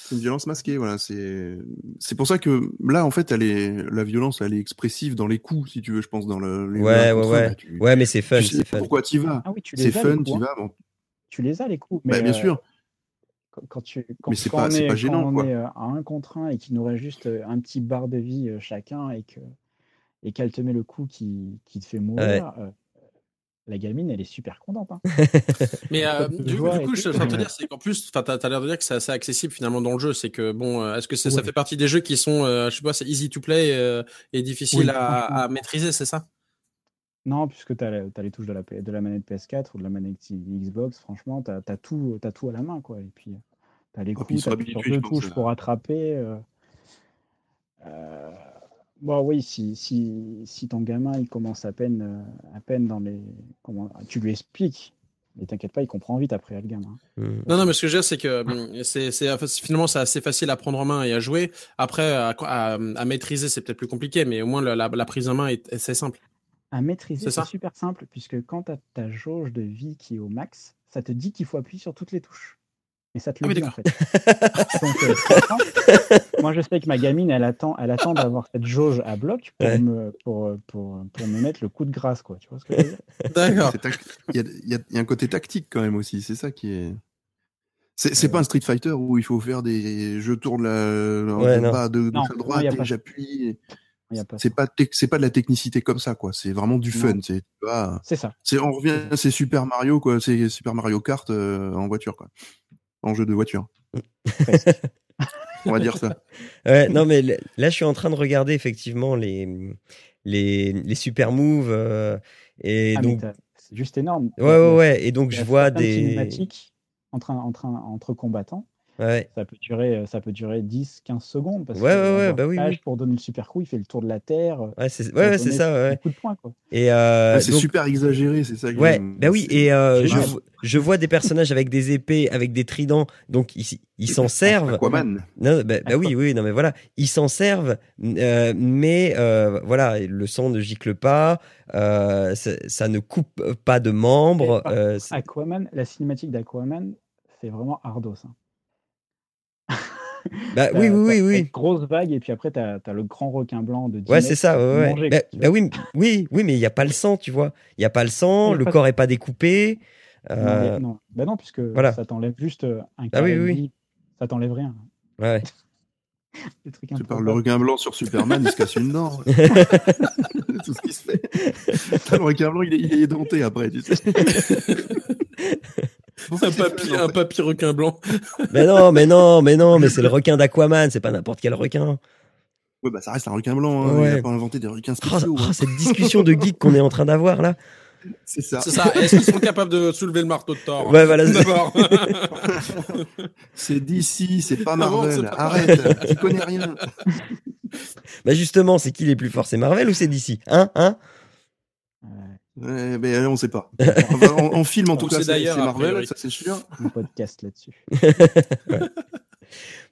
C'est une violence masquée, voilà. C'est c'est pour ça que là, en fait, elle est la violence, elle est expressive dans les coups, si tu veux, je pense, dans le. ouais, ouais, ouais. ouais, mais c'est fun. Pourquoi tu vas ah oui, C'est fun, tu vas. Bon. Tu les as les coups. Bah, mais bien sûr. Euh, quand, tu quand, mais c'est pas, on est, pas gênant, quand on est euh, à un contre un et qu'il nous reste juste euh, un petit bar de vie chacun et que et qu'elle te met le coup qui, qui te fait mourir. Ouais la gamine, elle est super contente. Hein. Mais euh, du, coup, je suis en train de te dire, c'est qu'en plus, tu as, l'air de dire que c'est assez accessible finalement dans le jeu. C'est que, bon, euh, est-ce que ça fait partie des jeux qui sont, euh, je sais pas, c'est easy to play et difficile à, maîtriser, c'est ça? Non, puisque tu as, les touches de la, de la manette PS4 ou de la manette Xbox, franchement, tu as, tout, as tout à la main. quoi. Et puis, tu as les coups, tu as deux touches pour attraper. Bon, oui, si, si, si, ton gamin il commence à peine, euh, à peine dans les. Comment, tu lui expliques Mais t'inquiète pas, il comprend vite après le gamin. Hmm. Non, non, mais ce que je veux dire, c'est que hum, c'est, c'est, finalement, c'est assez facile à prendre en main et à jouer. Après, à, à, à maîtriser, c'est peut-être plus compliqué, mais au moins la, la, la prise en main, est, c'est simple. À maîtriser, C'est super simple, puisque quand tu as ta jauge de vie qui est au max, ça te dit qu'il faut appuyer sur toutes les touches. Et ça te le Ah oui, dit en fait. Donc, euh, moi, je sais que ma gamine, elle attend, elle attend d'avoir cette jauge à bloc pour, Ouais. me, pour, pour, pour me mettre le coup de grâce, quoi. Tu vois ce que je veux dire? D'accord. Il y, a, y y un côté tactique quand même aussi, c'est ça qui est. C'est pas un Street Fighter où il faut faire des. Je tourne la. Ouais, en non. bas de Non, gauche à non, droite et j'appuie. C'est pas c'est pas de la technicité comme ça quoi. C'est vraiment du fun. C'est ça. c'est on revient c'est Super Mario quoi. C'est Super Mario Kart euh, en voiture quoi. En jeu de voiture. On va dire ça. Ouais, non, mais là, je suis en train de regarder effectivement les, les, les super moves. euh, et Ah, donc, c'est juste énorme. ouais, ouais, ouais. Et donc, je vois des. cinématiques entre, un- entre, un- entre combattants. Ouais, Ça peut durer, euh, ça peut durer 10, 15 secondes. Parce Ouais, que ouais, bah oui, Flash, oui. Pour donner le super coup, il fait le tour de la Terre. euh, ouais, c'est ouais, ça. Ouais. beaucoup de points, quoi. Et euh, Ouais, c'est donc- super exagéré, c'est ça. que Ouais, bah oui, et euh, je, vois des personnages avec des épées, avec des tridents, donc ils ils s'en servent. Aquaman. Non, bah, bah oui, oui, non, mais voilà, ils s'en servent, euh, mais euh, voilà, le sang ne gicle pas, euh, ça, ne coupe pas de membres. Euh, Aquaman, la cinématique d'Aquaman, c'est vraiment ardos. hein. Bah oui, oui, oui, oui. une grosse vague, et puis après, tu as, le grand requin blanc de 10 Ouais, c'est ça. Ouais, manger, Bah, bah oui, oui, oui, mais il n'y a pas le sang, tu vois. Il n'y a pas le sang, le pas corps est pas découpé. Non, euh, mais non. Bah non, puisque voilà. ça t'enlève juste euh, un Ah oui, de oui. vie. Ça t'enlève rien. ouais. Tu parles le requin blanc sur Superman, il se casse une dent. Tout ce qui se fait. Le requin blanc, il est, il est édenté après, tu sais. Un papy, un papy requin blanc. mais non, mais non, mais non, mais c'est le requin d'Aquaman, c'est pas n'importe quel requin. Ouais, bah ça reste un requin blanc. Hein. Ouais. Il a pas inventé des requins Oh, spéciaux. oh, hein. cette discussion de geek qu'on est en train d'avoir là. C'est ça. C'est ça. Est-ce qu'ils sont capables de soulever le marteau de Thor Ouais, voilà. c'est- D'abord. C'est DC, c'est pas Marvel. c'est pas Arrête, tu connais rien. Bah justement, c'est qui les plus forts C'est Marvel ou c'est DC Hein Hein? Eh ben, on ne sait pas. On, va, filme en tout cas, c'est Marvel, ça c'est sûr. Un podcast là-dessus. ouais.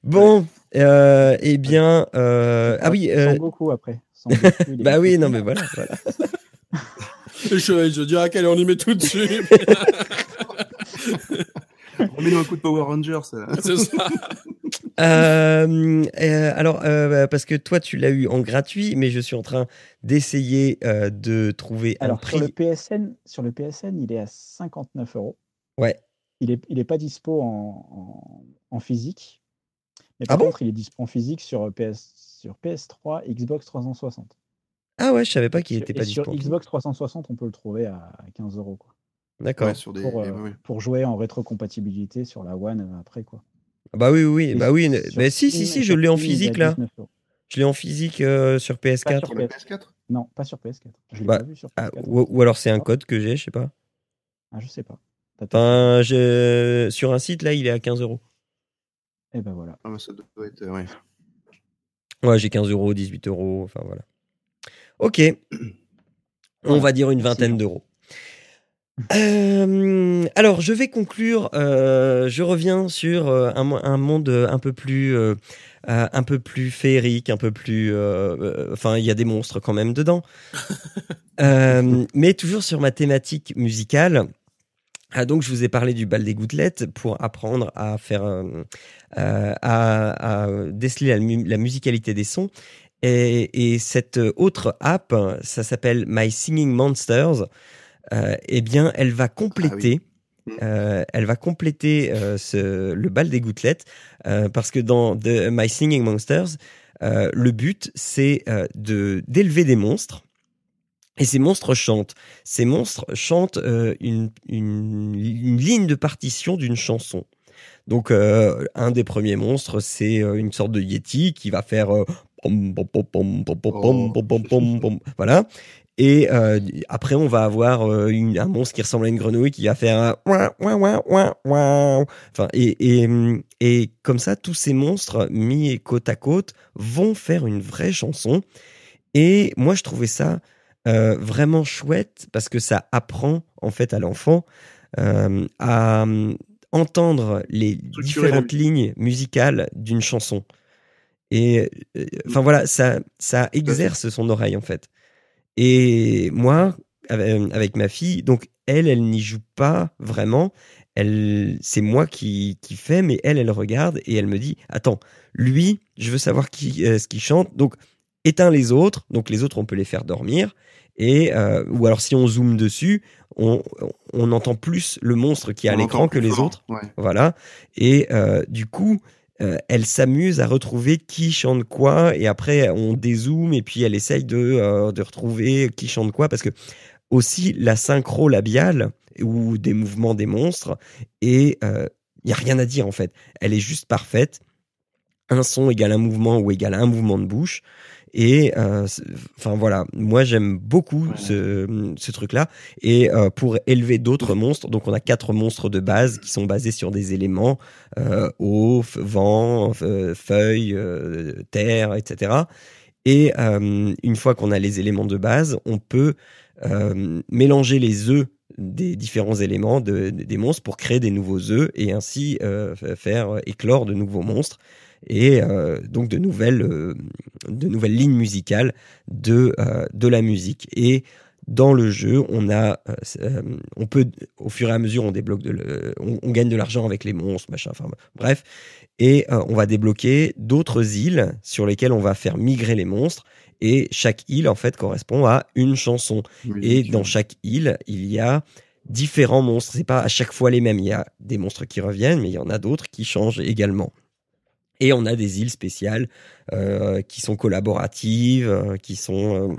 Bon, euh, eh bien, euh, ah oui. Euh... Sans beaucoup après. Sans beaucoup, bah oui, non mais voilà. voilà. je, je dis quelle on y met tout de suite. Remets-nous un coup de Power Rangers. C'est ça. Euh, euh, alors, euh, parce que toi, tu l'as eu en gratuit, mais je suis en train d'essayer euh, de trouver un Alors prix. sur le PSN, sur le PSN, il est à 59 euros. Ouais. Il est, il est pas dispo en, en, en physique. Mais Ah par bon contre, il est dispo en physique sur PS, sur PS3, Xbox 360. Ah ouais, je savais pas qu'il Sur- était et pas sur disponible. Xbox 360, on peut le trouver à 15 euros quoi. D'accord. Ouais, sur des. Pour, euh, ouais, ouais. pour jouer en rétrocompatibilité sur la One euh, après quoi. Bah oui, oui, Et bah oui. sur Mais si, si, si, je sur l'ai en physique là. 19 euros. Je l'ai en physique euh, sur PS4. Pas Sur la PS4 Non, pas sur PS4. Je l'ai Bah, pas vu sur Ah, PS4. ou, ou alors c'est un code que j'ai, je sais pas. Ah, je sais pas. Enfin, je... sur un site là, il est à 15 euros. Eh ben voilà. Ah, bah, ça doit être. Ouais. Ouais, j'ai 15 euros, 18 euros, enfin voilà. Ok. On Voilà. va dire une vingtaine d'euros. Euh, alors, je vais conclure. euh, je reviens sur euh, un, mo- un monde un peu plus, un peu plus féerique, un peu plus. Enfin, il y a des monstres quand même dedans. Mais toujours sur ma thématique musicale. Ah, donc, je vous ai parlé du bal des gouttelettes pour apprendre à faire, à, à déceler la, mu- la musicalité des sons. Et, et cette autre app, ça s'appelle My Singing Monsters eh bien, elle va compléter. Elle va compléter le bal des gouttelettes parce que dans My Singing Monsters, le but c'est d'élever des monstres et ces monstres chantent. Ces monstres chantent une, une, ligne de partition d'une chanson. Donc un des premiers monstres c'est une sorte de yeti qui va faire voilà. Et euh, après, on va avoir euh, une- un monstre qui ressemble à une grenouille qui va faire un ouin, ouin, ouin. Enfin, et, et, et comme ça, tous ces monstres mis côte à côte vont faire une vraie chanson. Et moi, je trouvais ça euh, vraiment chouette parce que ça apprend en fait à l'enfant à entendre les différentes lignes musicales d'une chanson. Et enfin voilà, ça, ça exerce son oreille en fait. Et moi, avec ma fille, donc elle, elle n'y joue pas vraiment. Elle, c'est moi qui, qui fais, mais elle, elle regarde et elle me dit, attends, lui, je veux savoir qui, ce qu'il chante, donc éteins les autres. Donc les autres, on peut les faire dormir. Et euh, ou alors si on zoome dessus, on, on entend plus le monstre qui est à l'écran que les autres. Voilà. Et euh, du coup, euh, elle s'amuse à retrouver qui chante quoi. Et après, on dézoome et puis elle essaye de, euh, de retrouver qui chante quoi parce que aussi la synchro labiale ou des mouvements des monstres et il y a rien à dire en fait. Elle est juste parfaite. Un son égale un mouvement ou égale un mouvement de bouche. Et euh, enfin voilà, moi j'aime beaucoup ce, ce truc-là. Et euh, pour élever d'autres monstres, donc on a quatre monstres de base qui sont basés sur des éléments euh, eau, vent, feuilles, terre, etc. Et une fois qu'on a les éléments de base, on peut mélanger les œufs des différents éléments de, des monstres pour créer des nouveaux œufs et ainsi faire éclore de nouveaux monstres et euh, donc de nouvelles, euh, de nouvelles lignes musicales de, euh, de la musique. Et dans le jeu, on a, on peut, au fur et à mesure, on débloque de, on, gagne de l'argent avec les monstres, machin, enfin bref, et on va débloquer d'autres îles sur lesquelles on va faire migrer les monstres. Et chaque île, en fait, correspond à une chanson. et dans chaque île, il y a différents monstres. C'est pas à chaque fois les mêmes. Il y a des monstres qui reviennent, mais il y en a d'autres qui changent également. Et on a des îles spéciales euh, qui sont collaboratives, euh, qui sont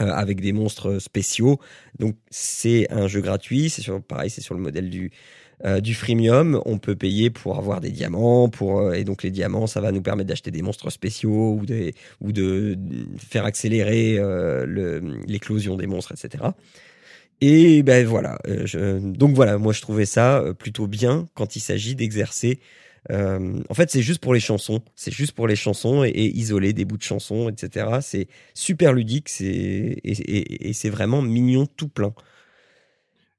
euh, avec des monstres spéciaux. Donc c'est un jeu gratuit. C'est sur, pareil, c'est sur le modèle du du freemium. On peut payer pour avoir des diamants, pour et donc les diamants, ça va nous permettre d'acheter des monstres spéciaux ou des ou de faire accélérer l'éclosion des monstres, etc. Et ben voilà. donc voilà, moi je trouvais ça plutôt bien quand il s'agit d'exercer euh, en fait, c'est juste pour les chansons. C'est juste pour les chansons et, isoler des bouts de chansons, etc. C'est super ludique c'est et, c'est vraiment mignon tout plein.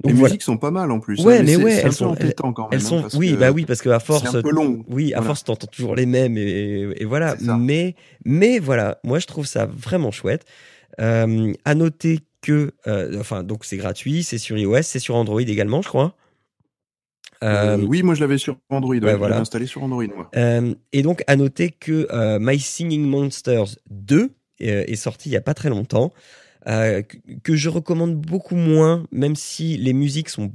les musiques sont pas mal en plus. Hein, ouais, mais, ouais, elles sont elles, quand même, sont. oui, bah oui, parce que à force, un peu long. Oui, à force, t'entends toujours les mêmes et, voilà. Mais mais voilà, moi je trouve ça vraiment chouette. Euh, à noter que, euh, enfin, donc c'est gratuit, c'est sur iOS, c'est sur Android également, je crois. Euh, euh, oui, moi je l'avais sur Android. Ouais, voilà. installé sur Android. Moi. Euh, et donc à noter que My Singing Monsters 2 est sorti il y a pas très longtemps, que je recommande beaucoup moins, même si les musiques sont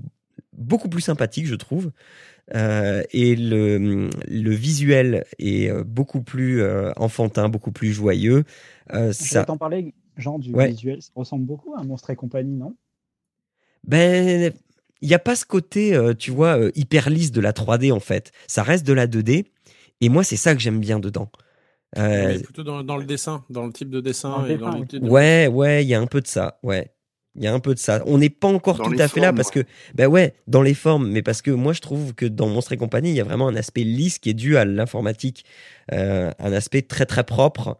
beaucoup plus sympathiques, je trouve. et le, le visuel est beaucoup plus enfantin, beaucoup plus joyeux. ça t'en parler, genre du visuel, ça ressemble beaucoup à Monstre et compagnie, non? Ben il n'y a pas ce côté, euh, tu vois, euh, hyper lisse de la 3D en fait. Ça reste de la 2D. Et moi, c'est ça que j'aime bien dedans. Euh, plutôt dans, le dessin, dans le type de dessin. Ouais, ouais, il y a un peu de ça. Ouais. Il y a un peu de ça. On n'est pas encore tout à fait là parce que, ben ouais, dans les formes, mais parce que moi je trouve que dans Monstre et compagnie, il y a vraiment un aspect lisse qui est dû à l'informatique, un aspect très très propre.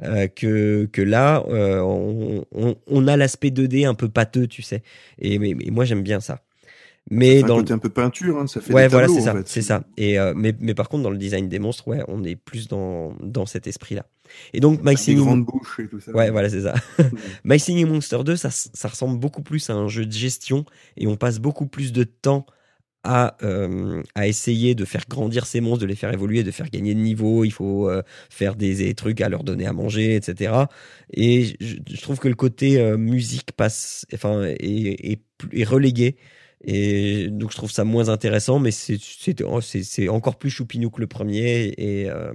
que, que là, on, a l'aspect 2D un peu pâteux, tu sais. Et mais moi j'aime bien ça. Mais dans un côté un peu peinture, hein, ça fait ouais, des voilà, c'est ça, c'est ça. Et euh, mais, mais par contre, dans le design des monstres, ouais, on est plus dans dans cet esprit-là. Et donc, My Singing, et tout ça. Ouais, voilà, c'est ça. My Singing Monster 2, ça, ça ressemble beaucoup plus à un jeu de gestion et on passe beaucoup plus de temps à, euh, à essayer de faire grandir ces monstres, de les faire évoluer, de faire gagner de niveau. Il faut euh, faire des, des, trucs à leur donner à manger, etc. Et je, je trouve que le côté musique passe, enfin, est, est, est relégué. Et donc je trouve ça moins intéressant, mais oh, c'est encore plus choupinou que le premier. Et, euh,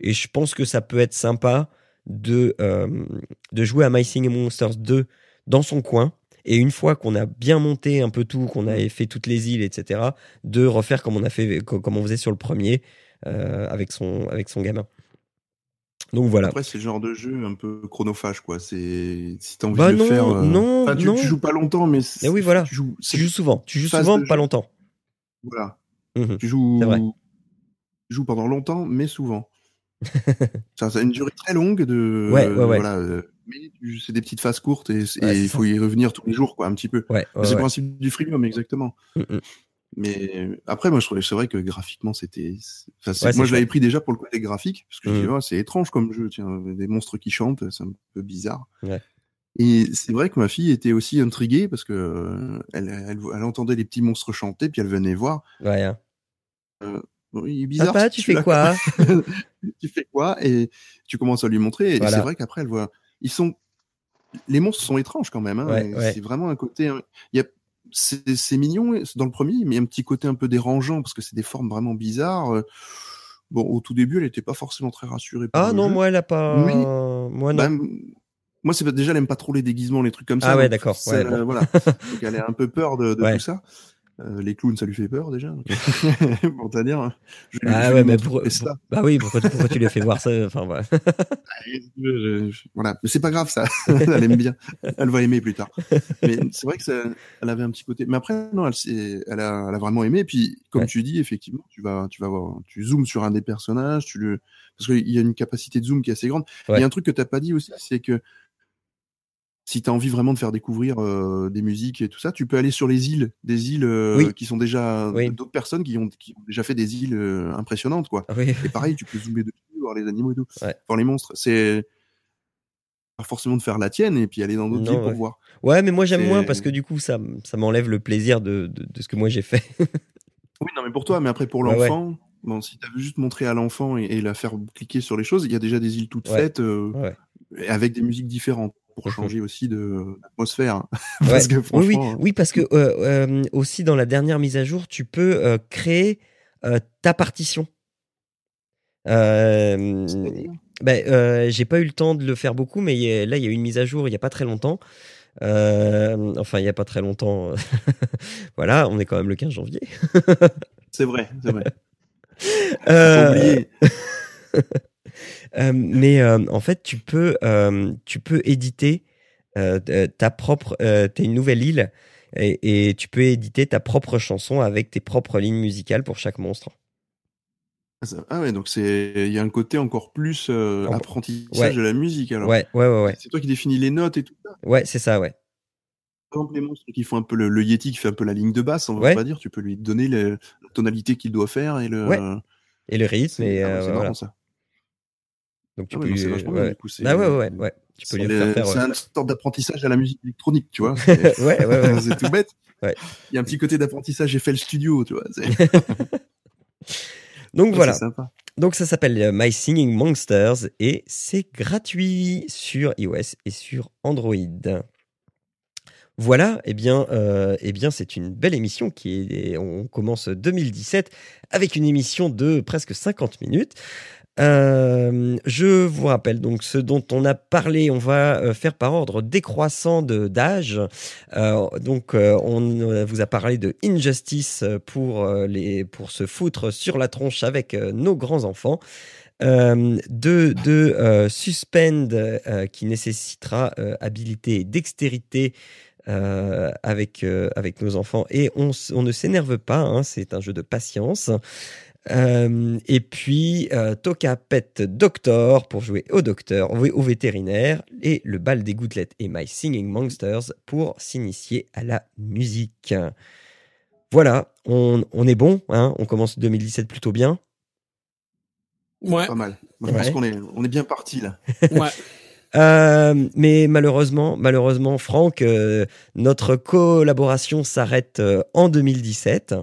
et je pense que ça peut être sympa de, euh, de jouer à My Singing Monsters 2 dans son coin. Et une fois qu'on a bien monté un peu tout, qu'on a fait toutes les îles, etc., de refaire comme on a fait, comme on faisait sur le premier euh, avec son avec son gamin. Donc voilà. Après, c'est le genre de jeu un peu chronophage, quoi. C'est si t'as envie bah de le faire. Euh, non, tu, non. tu joues pas longtemps, mais. Eh oui, voilà. Tu joues, tu joues souvent. Tu joues souvent, pas longtemps. Voilà. Mmh tu joues. Tu joues pendant longtemps, mais souvent. ça, ça, a une durée très longue de. Ouais, ouais, ouais. Voilà, euh, mais c'est des petites phases courtes et il faut y revenir tous les jours, quoi, un petit peu. Ouais, c'est le principe du freemium, exactement. Mm, mm. Mais après, moi, je trouvais, c'est vrai que graphiquement, c'était. moi, je l'avais pris déjà pour le côté graphique, parce que je dis, mm. c'est étrange comme jeu, tiens, des monstres qui chantent, c'est un peu bizarre. Et c'est vrai que ma fille était aussi intriguée parce que elle, elle, entendait les petits monstres chanter, puis elle venait voir. Ouais. Hein. Euh, il est bizarre. Papa, tu fais quoi? Tu fais quoi? Et tu commences à lui montrer. Et c'est vrai qu'après, elle voit. Ils sont. Les monstres sont étranges quand même. Hein, c'est vraiment un côté. Hein, il y a c'est mignon dans le premier, mais il y a un petit côté un peu dérangeant parce que c'est des formes vraiment bizarres. Euh. Bon, au tout début, elle n'était pas forcément très rassurée. ah non, moi, elle a pas. Oui. Moi, non. Bah, moi, c'est déjà, elle aime pas trop les déguisements, les trucs comme ça. Ah ouais, d'accord. Ouais, voilà. donc, elle a un peu peur de, de tout ça. Euh, les clowns, ça lui fait peur déjà. pour te dire. Hein. Je, ah ouais, mais pour, bah oui, pourquoi, pourquoi tu lui as fait voir ça Enfin voilà. voilà, mais c'est pas grave ça. elle aime bien. Elle va aimer plus tard. Mais c'est vrai que ça, elle avait un petit côté. Mais après, non, elle, elle, a, elle a vraiment aimé. Puis, comme tu dis, effectivement, tu vas, tu vas voir, tu zoomes sur un des personnages, tu le, parce qu'il y a une capacité de zoom qui est assez grande. Il y a un truc que t'as pas dit aussi, c'est que si tu as envie vraiment de faire découvrir euh, des musiques et tout ça, tu peux aller sur les îles, des îles euh, qui sont déjà d'autres personnes qui ont, qui ont, déjà fait des îles euh, impressionnantes, quoi. Et pareil, tu peux zoomer dessus, voir les animaux et tout, voir les monstres. C'est pas forcément de faire la tienne et puis aller dans d'autres îles pour voir. Ouais, mais moi j'aime moins parce que du coup ça, ça m'enlève le plaisir de, de, de, ce que moi j'ai fait. oui, non, mais pour toi, mais après pour l'enfant. Bon, si tu as juste montré à l'enfant et, la faire cliquer sur les choses, il y a déjà des îles toutes faites avec des musiques différentes pour changer aussi d'atmosphère. oui, oui, hein. oui, parce que euh, euh, aussi dans la dernière mise à jour, tu peux euh, créer ta partition. ben, j'ai pas eu le temps de le faire beaucoup, mais là, il y a eu une mise à jour il y a pas très longtemps. enfin, il y a pas très longtemps. voilà, on est quand même le 15 janvier. c'est vrai, c'est vrai. oublié. Euh, mais euh, en fait, tu peux, euh, tu peux éditer ta propre. t'es une nouvelle île et, tu peux éditer ta propre chanson avec tes propres lignes musicales pour chaque monstre. Ah ouais, donc c'est il y a un côté encore plus apprentissage de la musique alors. Ouais, ouais, ouais. ouais. C'est toi qui définis les notes et tout ça? Ouais, c'est ça, ouais. Par exemple, les monstres qui font un peu le, Yeti qui fait un peu la ligne de basse, on va pas dire, tu peux lui donner la tonalité qu'il doit faire et le. Et le rythme et ah voilà. ça. Donc tu ah peux lui... ouais. ah ouais, ouais, ouais, Tu peux lui faire faire. C'est une sorte d'apprentissage à la musique électronique, tu vois. ouais, ouais, ouais. c'est tout bête. Ouais. Il y a un petit côté d'apprentissage j'ai fait le studio, tu vois. Donc voilà. Donc ça s'appelle euh, My Singing Monsters et c'est gratuit sur iOS et sur Android. Voilà, eh bien, euh, eh bien, c'est une belle émission qui est. On commence 2017 avec une émission de presque 50 minutes. Euh, je vous rappelle donc ce dont on a parlé. On va euh, faire par ordre décroissant d'âge. Euh, donc, on vous a parlé de Injustice pour les pour se foutre sur la tronche avec nos grands enfants. de de Suspend qui nécessitera habilité et dextérité avec, avec nos enfants. Et on, ne s'énerve pas, hein, c'est un jeu de patience. Euh, et puis euh, Toka Pet Doctor pour jouer au docteur, au vétérinaire, et le bal des gouttelettes et My Singing Monsters pour s'initier à la musique. Voilà, on, est bon, hein on commence 2017 plutôt bien. Ouais. Pas mal. Je pense qu'on est, on est bien parti là. Ouais. Euh, mais malheureusement, malheureusement, Franck, notre collaboration s'arrête en 2017.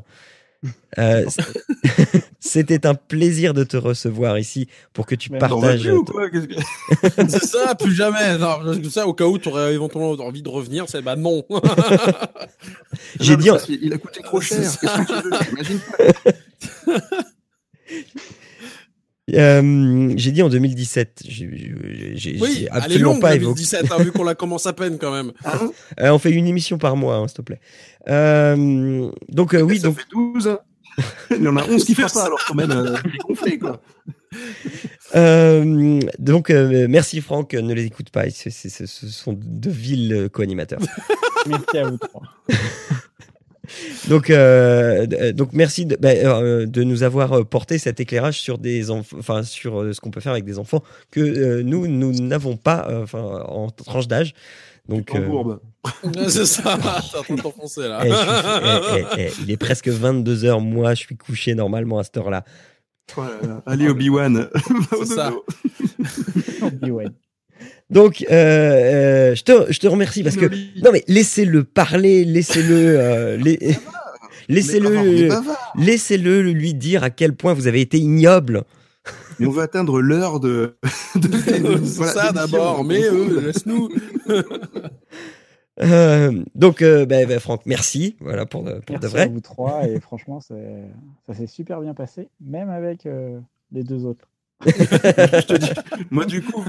Euh, c'était un plaisir de te recevoir ici pour que tu partages. c'est ça, plus jamais. ça, au cas où tu aurais éventuellement envie de revenir, c'est bah non. J'ai dit. Il a coûté trop cher. Euh, j'ai dit en 2017. J'ai oui, absolument pas 2017, hein, vu qu'on la commence à peine quand même. Ah euh, on fait une émission par mois, hein, s'il te plaît. Euh, donc euh, oui, ça donc. fait 12. Hein. Il y en a 11 qui font ça, alors quand même, euh, gonflé, quoi. Euh, donc, euh, merci Franck, ne les écoute pas, ce sont de vils co-animateurs. merci à vous trois. Donc, euh, euh, donc merci de, bah, euh, de nous avoir porté cet éclairage sur des enfants, enfin sur ce qu'on peut faire avec des enfants que euh, nous nous n'avons pas, euh, enfin en tranche d'âge. Donc, En euh, bourbe. c'est ça. T'es en train de t'enfoncer là. eh, je suis- eh, eh, eh, il est presque 22 h Moi, je suis couché normalement à cette heure-là. Oh là là. Allez, Obi-Wan. C'est ça. Obi-Wan. Donc, euh, euh, je te, je te remercie parce que non mais laissez-le parler, laissez-le, euh, laissez-le, bavard. laissez-le lui dire à quel point vous avez été ignoble. Mais on veut atteindre l'heure de. de- de- c'est voilà, ça d'abord, mais eux, laisse-nous. Euh, donc, euh, ben, ben, Franck, merci, voilà pour de, pour de Merci à vrai. vous trois et franchement, c'est- ça s'est super bien passé, même avec euh, les deux autres. Je te dis- Moi, du coup,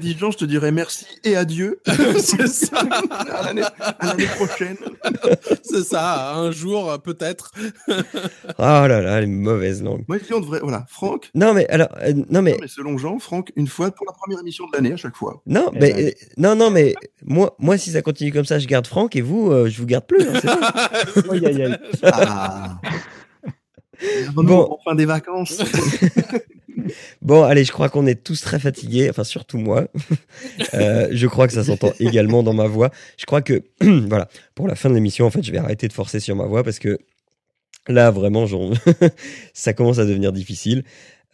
dit Jean, je te dirais merci et adieu. c'est ça. à l'année prochaine. C'est ça. Un jour, peut-être. Oh là là, les mauvaises langues. Moi, je dis, on devrait. Voilà, Franck. Non mais alors, euh, non mais Non, mais selon Jean, Franck, une fois pour la première émission de l'année à chaque fois. non, Eh mais ben. euh, non non mais moi moi si ça continue comme ça, je garde Franck et vous, euh, je vous garde plus. hein, c'est ça Aïe, aïe, aïe. Ah. Bon. Bon. fin des vacances. Bon, allez, je crois qu'on est tous très fatigués, enfin surtout moi. Euh, je crois que ça s'entend également dans ma voix. Je crois que, voilà, pour la fin de l'émission, en fait, je vais arrêter de forcer sur ma voix parce que là, vraiment, j'en- ça commence à devenir difficile.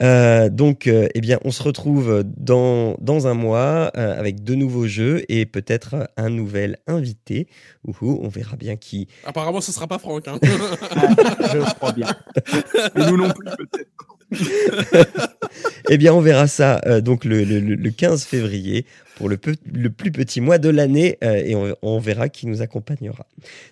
Euh, donc, euh, eh bien, on se retrouve dans, dans un mois euh, avec de nouveaux jeux et peut-être un nouvel invité. Ouhou, on verra bien qui. Apparemment, ce sera pas Franck. Hein. Ah, je crois bien. Et nous non plus, peut-être. Eh bien, on verra ça euh, donc le, le- le- le 15 février pour le, peu- le plus petit mois de l'année euh, et on, on verra qui nous accompagnera.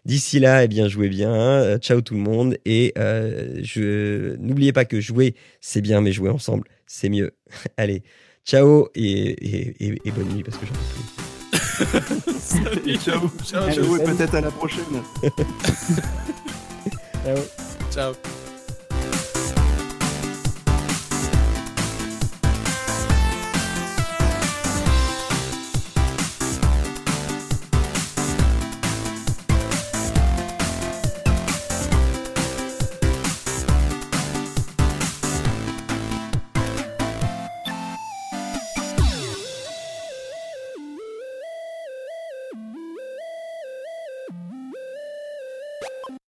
D'ici là, eh bien, jouez bien. euh, ciao tout le monde et euh, je n'oubliez pas que jouer c'est bien, mais jouer ensemble c'est mieux. Allez, ciao et, et- et- et bonne nuit parce que j'en peux plus. Ciao. Ciao, Allez, ciao et peut-être à la prochaine. Ciao. Ciao.